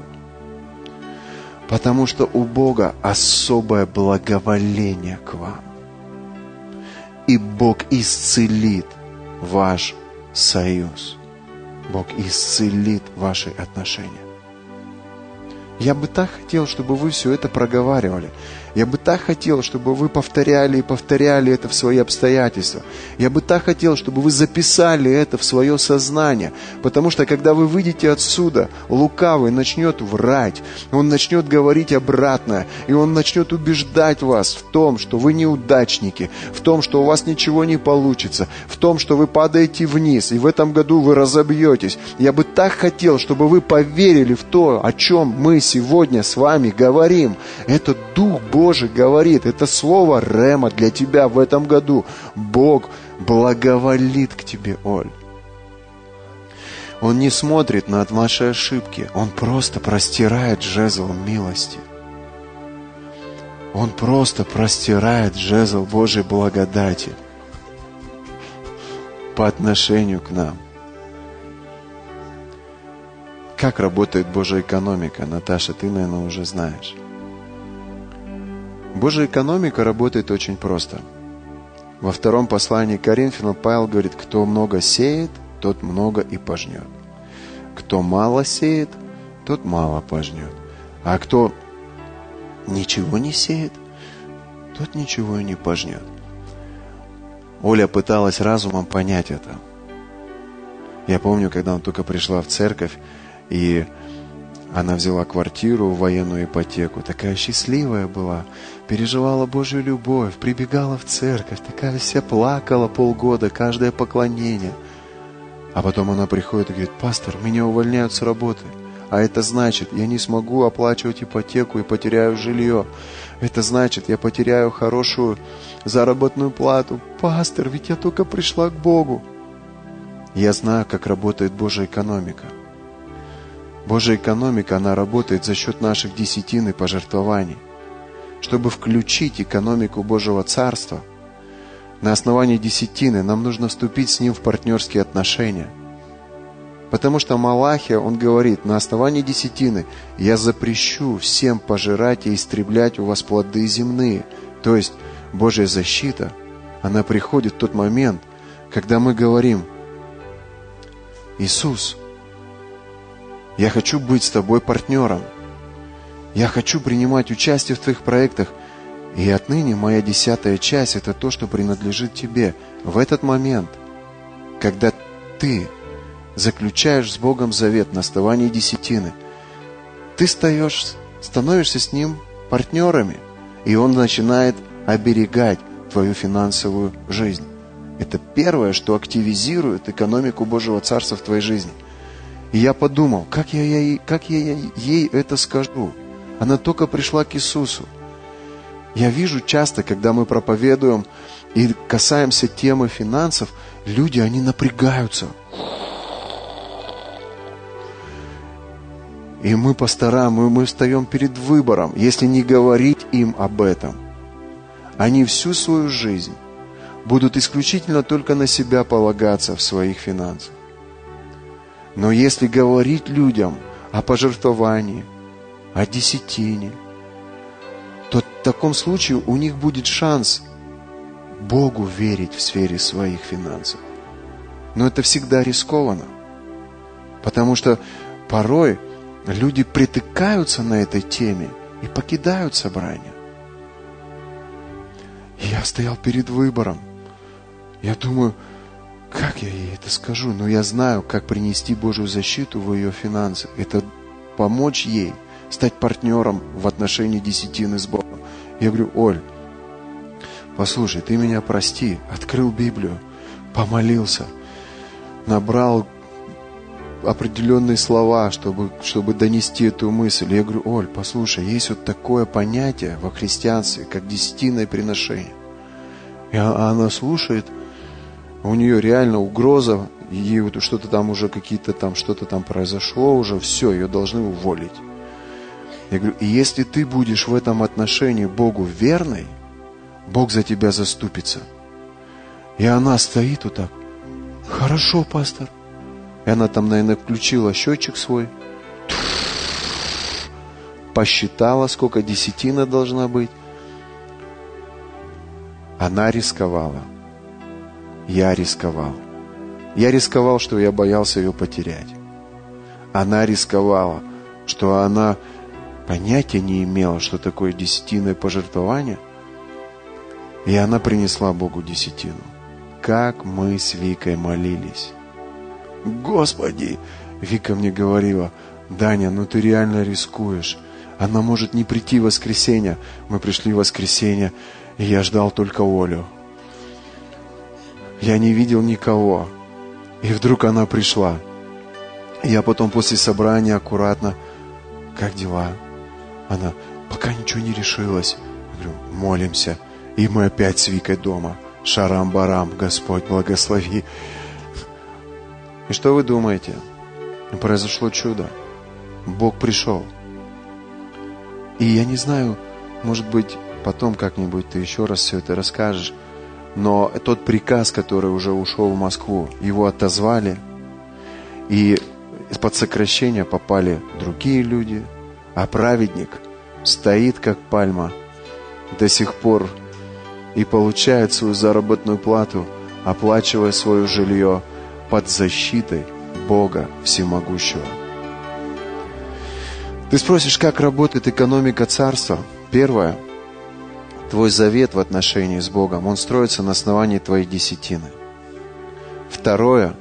Потому что у Бога особое благоволение к вам. И Бог исцелит ваш союз. Бог исцелит ваши отношения. Я бы так хотел, чтобы вы все это проговаривали. Я бы так хотел, чтобы вы повторяли и повторяли это в свои обстоятельства. Я бы так хотел, чтобы вы записали это в свое сознание. Потому что, когда вы выйдете отсюда, лукавый начнет врать. Он начнет говорить обратно. И он начнет убеждать вас в том, что вы неудачники. В том, что у вас ничего не получится. В том, что вы падаете вниз. И в этом году вы разобьетесь. Я бы так хотел, чтобы вы поверили в то, о чем мы сегодня с вами говорим. Это Дух Божий Божий говорит, это слово Рема для тебя в этом году. Бог благоволит к тебе, Оль. Он не смотрит на ваши ошибки, Он просто простирает жезл милости. Он просто простирает жезл Божьей благодати по отношению к нам. Как работает Божья экономика, Наташа, ты, наверное, уже знаешь. Божья экономика работает очень просто. Во втором послании к Коринфянам Павел говорит, кто много сеет, тот много и пожнет. Кто мало сеет, тот мало пожнет. А кто ничего не сеет, тот ничего и не пожнет. Оля пыталась разумом понять это. Я помню, когда она только пришла в церковь, и она взяла квартиру в военную ипотеку, такая счастливая была, переживала Божью любовь, прибегала в церковь, такая вся плакала полгода, каждое поклонение. А потом она приходит и говорит, пастор, меня увольняют с работы. А это значит, я не смогу оплачивать ипотеку и потеряю жилье. Это значит, я потеряю хорошую заработную плату. Пастор, ведь я только пришла к Богу. Я знаю, как работает Божья экономика. Божья экономика, она работает за счет наших десятин и пожертвований. Чтобы включить экономику Божьего Царства, на основании десятины нам нужно вступить с Ним в партнерские отношения – Потому что Малахия, он говорит, на основании десятины я запрещу всем пожирать и истреблять у вас плоды земные. То есть Божья защита, она приходит в тот момент, когда мы говорим, Иисус, я хочу быть с тобой партнером. Я хочу принимать участие в твоих проектах. И отныне моя десятая часть – это то, что принадлежит тебе. В этот момент, когда ты заключаешь с Богом завет на основании десятины, ты стаешь, становишься с Ним партнерами, и Он начинает оберегать твою финансовую жизнь. Это первое, что активизирует экономику Божьего Царства в твоей жизни. И я подумал, как я, ей, как я ей это скажу? Она только пришла к Иисусу. Я вижу часто, когда мы проповедуем и касаемся темы финансов, люди, они напрягаются. И мы пастора, мы, мы встаем перед выбором, если не говорить им об этом. Они всю свою жизнь будут исключительно только на себя полагаться в своих финансах. Но если говорить людям о пожертвовании, о десятине, то в таком случае у них будет шанс Богу верить в сфере своих финансов. Но это всегда рискованно, потому что порой люди притыкаются на этой теме и покидают собрание. я стоял перед выбором. Я думаю, как я ей это скажу? Но я знаю, как принести Божью защиту в ее финансы. Это помочь ей стать партнером в отношении десятины с Богом. Я говорю, Оль, послушай, ты меня прости, открыл Библию, помолился, набрал определенные слова, чтобы, чтобы донести эту мысль. Я говорю, Оль, послушай, есть вот такое понятие во христианстве, как десятинное приношение. И она слушает, у нее реально угроза, ей вот что-то там уже какие-то там, что-то там произошло уже, все, ее должны уволить. Я говорю, и если ты будешь в этом отношении Богу верной, Бог за тебя заступится. И она стоит вот так. Хорошо, пастор. И она там, наверное, включила счетчик свой, посчитала, сколько десятина должна быть. Она рисковала. Я рисковал. Я рисковал, что я боялся ее потерять. Она рисковала, что она понятия не имела, что такое десятинное пожертвование. И она принесла Богу десятину. Как мы с Викой молились. Господи! Вика мне говорила, Даня, ну ты реально рискуешь. Она может не прийти в воскресенье. Мы пришли в воскресенье, и я ждал только Олю. Я не видел никого. И вдруг она пришла. я потом после собрания аккуратно, как дела? Она, пока ничего не решилась. Я говорю, молимся. И мы опять с Викой дома. Шарам-барам, Господь благослови. И что вы думаете? Произошло чудо. Бог пришел. И я не знаю, может быть, потом как-нибудь ты еще раз все это расскажешь, но тот приказ, который уже ушел в Москву, его отозвали, и под сокращение попали другие люди, а праведник стоит как пальма до сих пор и получает свою заработную плату, оплачивая свое жилье, под защитой Бога Всемогущего. Ты спросишь, как работает экономика царства? Первое. Твой завет в отношении с Богом, он строится на основании твоей десятины. Второе.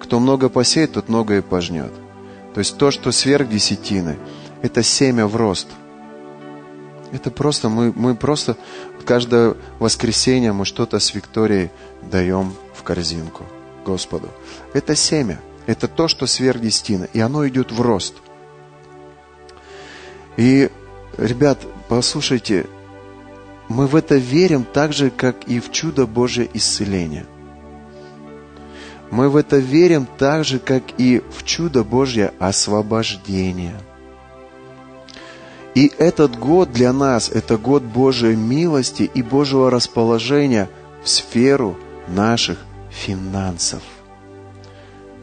Кто много посеет, тот много и пожнет. То есть то, что сверх десятины, это семя в рост. Это просто, мы, мы просто каждое воскресенье мы что-то с Викторией даем в корзинку Господу. Это семя. Это то, что сверх десятины. И оно идет в рост. И, ребят, послушайте, мы в это верим так же, как и в чудо Божье исцеления. Мы в это верим так же, как и в чудо Божье освобождения. И этот год для нас – это год Божьей милости и Божьего расположения в сферу наших финансов.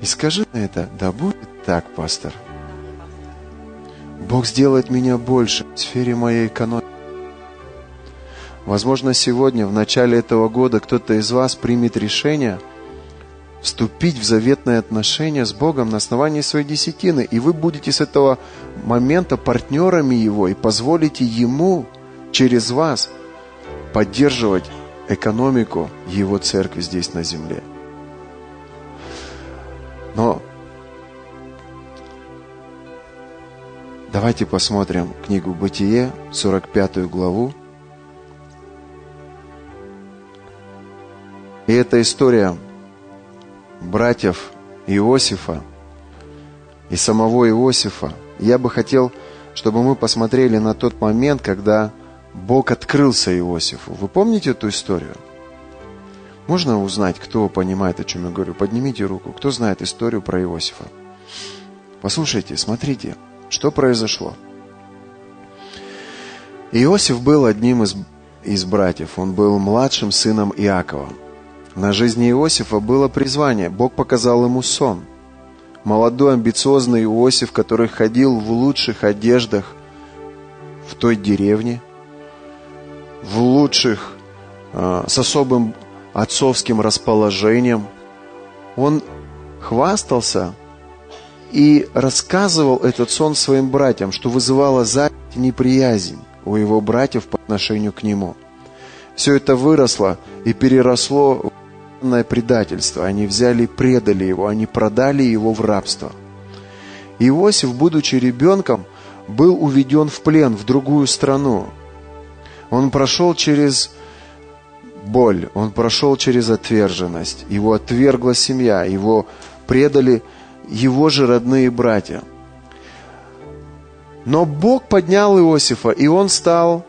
И скажи на это, да будет так, пастор. Бог сделает меня больше в сфере моей экономики. Возможно, сегодня, в начале этого года, кто-то из вас примет решение вступить в заветные отношения с Богом на основании своей десятины. И вы будете с этого момента партнерами Его и позволите Ему через вас поддерживать экономику Его церкви здесь на земле. Но давайте посмотрим книгу «Бытие», 45 главу. И эта история братьев Иосифа и самого Иосифа. Я бы хотел, чтобы мы посмотрели на тот момент, когда Бог открылся Иосифу. Вы помните эту историю? Можно узнать, кто понимает, о чем я говорю? Поднимите руку. Кто знает историю про Иосифа? Послушайте, смотрите, что произошло. Иосиф был одним из, из братьев. Он был младшим сыном Иакова. На жизни Иосифа было призвание. Бог показал ему сон. Молодой, амбициозный Иосиф, который ходил в лучших одеждах в той деревне, в лучших, а, с особым отцовским расположением. Он хвастался и рассказывал этот сон своим братьям, что вызывало зависть и неприязнь у его братьев по отношению к нему. Все это выросло и переросло в предательство. Они взяли и предали его, они продали его в рабство. Иосиф, будучи ребенком, был уведен в плен в другую страну. Он прошел через боль, он прошел через отверженность, его отвергла семья, его предали его же родные братья. Но Бог поднял Иосифа, и он стал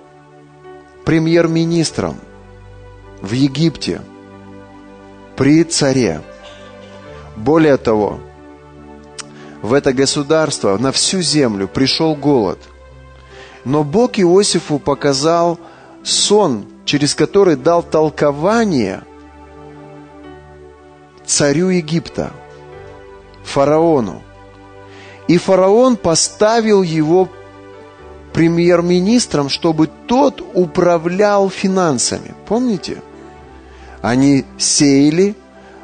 премьер-министром в Египте при царе. Более того, в это государство, на всю землю пришел голод. Но Бог Иосифу показал сон, через который дал толкование царю Египта, фараону. И фараон поставил его премьер-министром, чтобы тот управлял финансами. Помните? Они сеяли,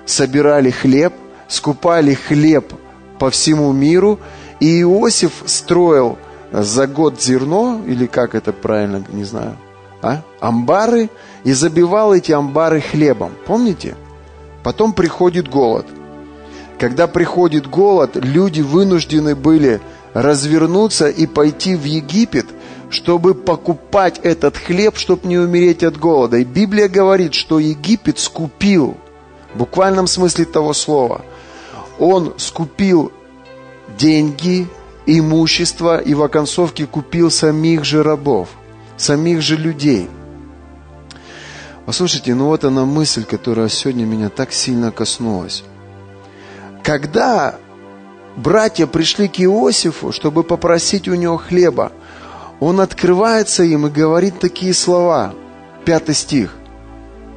собирали хлеб, скупали хлеб по всему миру, и Иосиф строил за год зерно, или как это правильно, не знаю, а? амбары, и забивал эти амбары хлебом. Помните? Потом приходит голод. Когда приходит голод, люди вынуждены были развернуться и пойти в Египет, чтобы покупать этот хлеб, чтобы не умереть от голода. И Библия говорит, что Египет скупил, в буквальном смысле того слова, он скупил деньги, имущество и в оконцовке купил самих же рабов, самих же людей. Послушайте, ну вот она мысль, которая сегодня меня так сильно коснулась. Когда братья пришли к Иосифу, чтобы попросить у него хлеба, он открывается им и говорит такие слова. Пятый стих.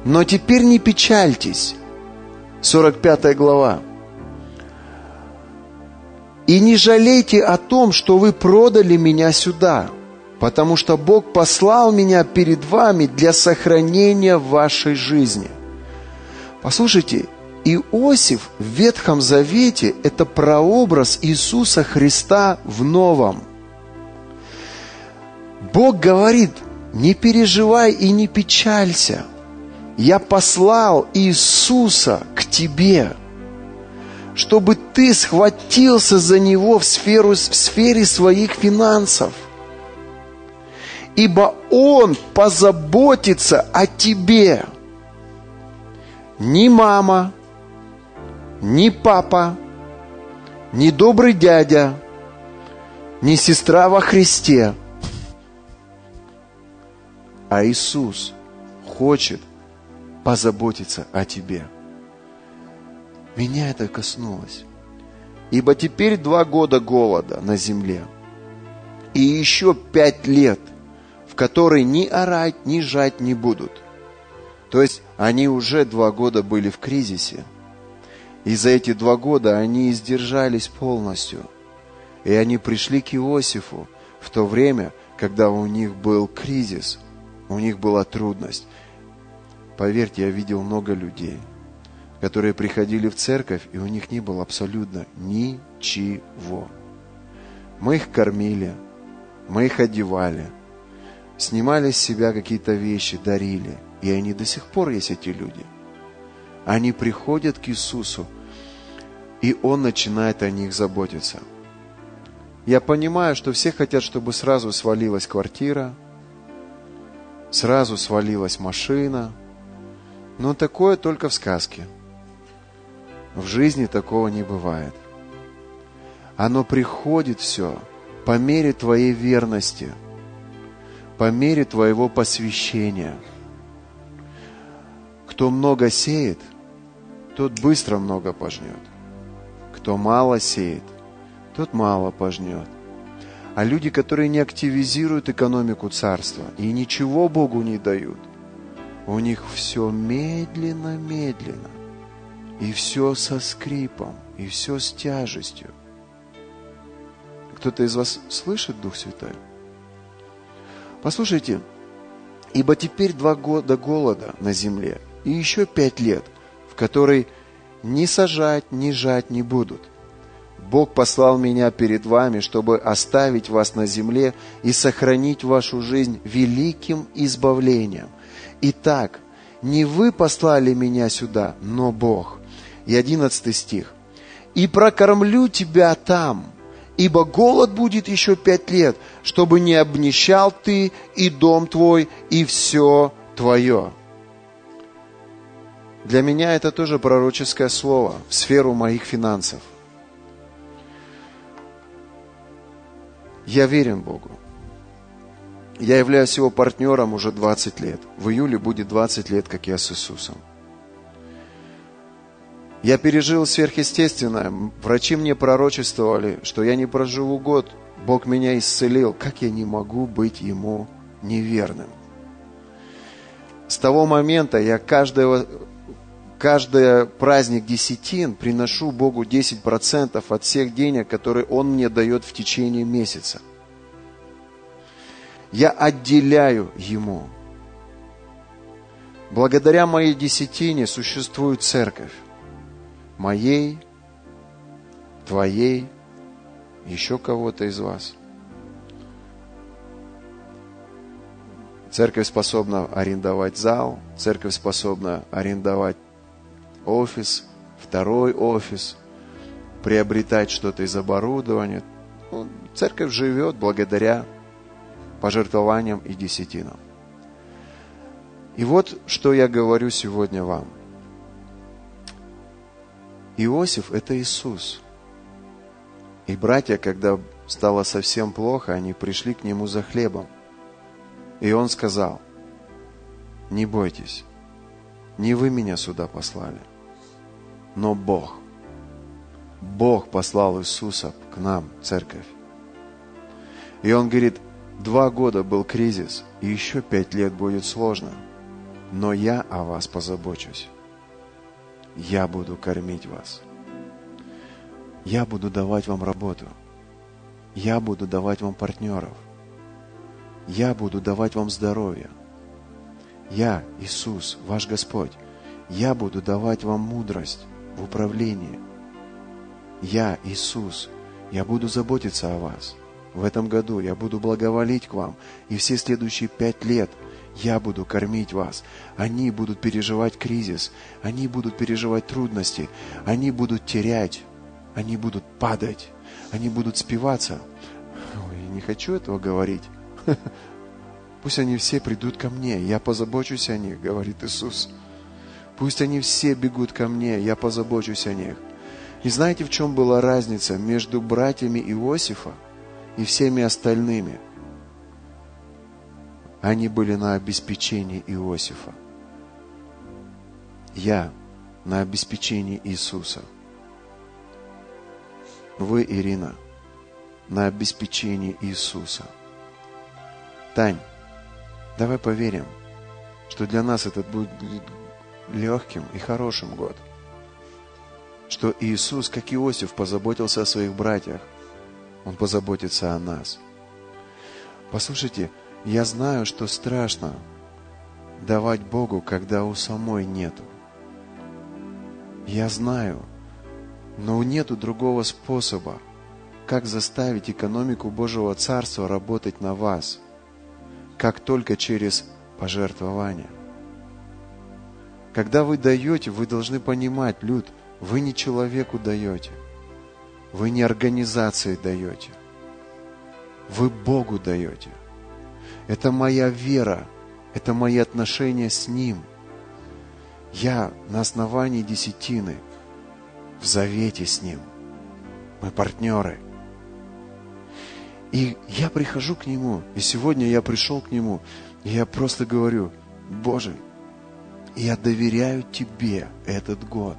«Но теперь не печальтесь». 45 глава. «И не жалейте о том, что вы продали меня сюда, потому что Бог послал меня перед вами для сохранения вашей жизни». Послушайте, Иосиф в Ветхом Завете – это прообраз Иисуса Христа в Новом. Бог говорит, не переживай и не печалься. Я послал Иисуса к тебе, чтобы ты схватился за Него в, сферу, в сфере своих финансов. Ибо Он позаботится о тебе. Ни мама, ни папа, ни добрый дядя, ни сестра во Христе, а Иисус хочет позаботиться о тебе. Меня это коснулось. Ибо теперь два года голода на земле. И еще пять лет, в которые ни орать, ни жать не будут. То есть они уже два года были в кризисе – и за эти два года они издержались полностью. И они пришли к Иосифу в то время, когда у них был кризис, у них была трудность. Поверьте, я видел много людей, которые приходили в церковь, и у них не было абсолютно ничего. Мы их кормили, мы их одевали, снимали с себя какие-то вещи, дарили. И они до сих пор есть эти люди – они приходят к Иисусу, и Он начинает о них заботиться. Я понимаю, что все хотят, чтобы сразу свалилась квартира, сразу свалилась машина, но такое только в сказке. В жизни такого не бывает. Оно приходит все по мере твоей верности, по мере твоего посвящения. Кто много сеет – тот быстро много пожнет. Кто мало сеет, тот мало пожнет. А люди, которые не активизируют экономику царства и ничего Богу не дают, у них все медленно-медленно, и все со скрипом, и все с тяжестью. Кто-то из вас слышит Дух Святой? Послушайте, ибо теперь два года голода на земле, и еще пять лет, в который ни сажать, ни жать не будут. Бог послал меня перед вами, чтобы оставить вас на земле и сохранить вашу жизнь великим избавлением. Итак, не вы послали меня сюда, но Бог. И одиннадцатый стих. «И прокормлю тебя там, ибо голод будет еще пять лет, чтобы не обнищал ты и дом твой, и все твое». Для меня это тоже пророческое слово в сферу моих финансов. Я верен Богу. Я являюсь его партнером уже 20 лет. В июле будет 20 лет, как я с Иисусом. Я пережил сверхъестественное. Врачи мне пророчествовали, что я не проживу год. Бог меня исцелил. Как я не могу быть Ему неверным? С того момента я каждого каждый праздник десятин приношу Богу 10% от всех денег, которые Он мне дает в течение месяца. Я отделяю Ему. Благодаря моей десятине существует церковь. Моей, твоей, еще кого-то из вас. Церковь способна арендовать зал, церковь способна арендовать офис, второй офис, приобретать что-то из оборудования. Ну, церковь живет благодаря пожертвованиям и десятинам. И вот что я говорю сегодня вам. Иосиф – это Иисус. И братья, когда стало совсем плохо, они пришли к нему за хлебом. И он сказал, не бойтесь, не вы меня сюда послали, но Бог. Бог послал Иисуса к нам, церковь. И он говорит, два года был кризис, и еще пять лет будет сложно, но я о вас позабочусь. Я буду кормить вас. Я буду давать вам работу. Я буду давать вам партнеров. Я буду давать вам здоровье. Я, Иисус, ваш Господь, я буду давать вам мудрость в управлении. Я, Иисус, я буду заботиться о вас. В этом году я буду благоволить к вам, и все следующие пять лет я буду кормить вас. Они будут переживать кризис, они будут переживать трудности, они будут терять, они будут падать, они будут спиваться. Ой, не хочу этого говорить. Пусть они все придут ко мне, я позабочусь о них, говорит Иисус. Пусть они все бегут ко мне, я позабочусь о них. И знаете, в чем была разница между братьями Иосифа и всеми остальными? Они были на обеспечении Иосифа. Я на обеспечении Иисуса. Вы, Ирина, на обеспечении Иисуса. Тань, давай поверим, что для нас этот будет легким и хорошим год. Что Иисус, как Иосиф, позаботился о своих братьях. Он позаботится о нас. Послушайте, я знаю, что страшно давать Богу, когда у самой нету. Я знаю, но нету другого способа, как заставить экономику Божьего Царства работать на вас, как только через пожертвование. Когда вы даете, вы должны понимать, Люд, вы не человеку даете, вы не организации даете, вы Богу даете. Это моя вера, это мои отношения с Ним. Я на основании десятины в завете с Ним. Мы партнеры. И я прихожу к Нему, и сегодня я пришел к Нему, и я просто говорю, Боже, я доверяю Тебе этот год,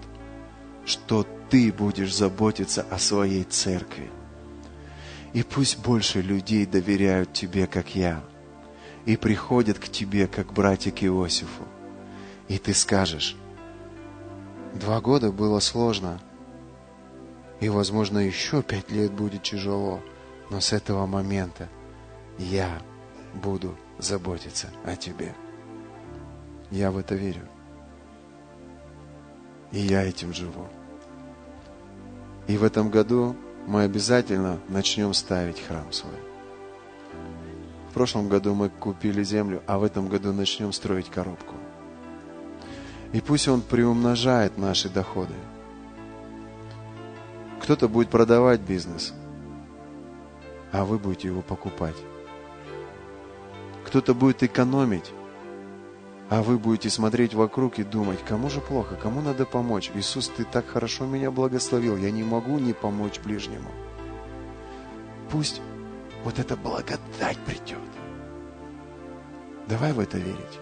что Ты будешь заботиться о своей церкви. И пусть больше людей доверяют Тебе, как я, и приходят к Тебе, как братья к Иосифу. И Ты скажешь, два года было сложно, и, возможно, еще пять лет будет тяжело, но с этого момента я буду заботиться о Тебе. Я в это верю. И я этим живу. И в этом году мы обязательно начнем ставить храм свой. В прошлом году мы купили землю, а в этом году начнем строить коробку. И пусть он приумножает наши доходы. Кто-то будет продавать бизнес, а вы будете его покупать. Кто-то будет экономить, а вы будете смотреть вокруг и думать, кому же плохо, кому надо помочь. Иисус, ты так хорошо меня благословил, я не могу не помочь ближнему. Пусть вот эта благодать придет. Давай в это верить.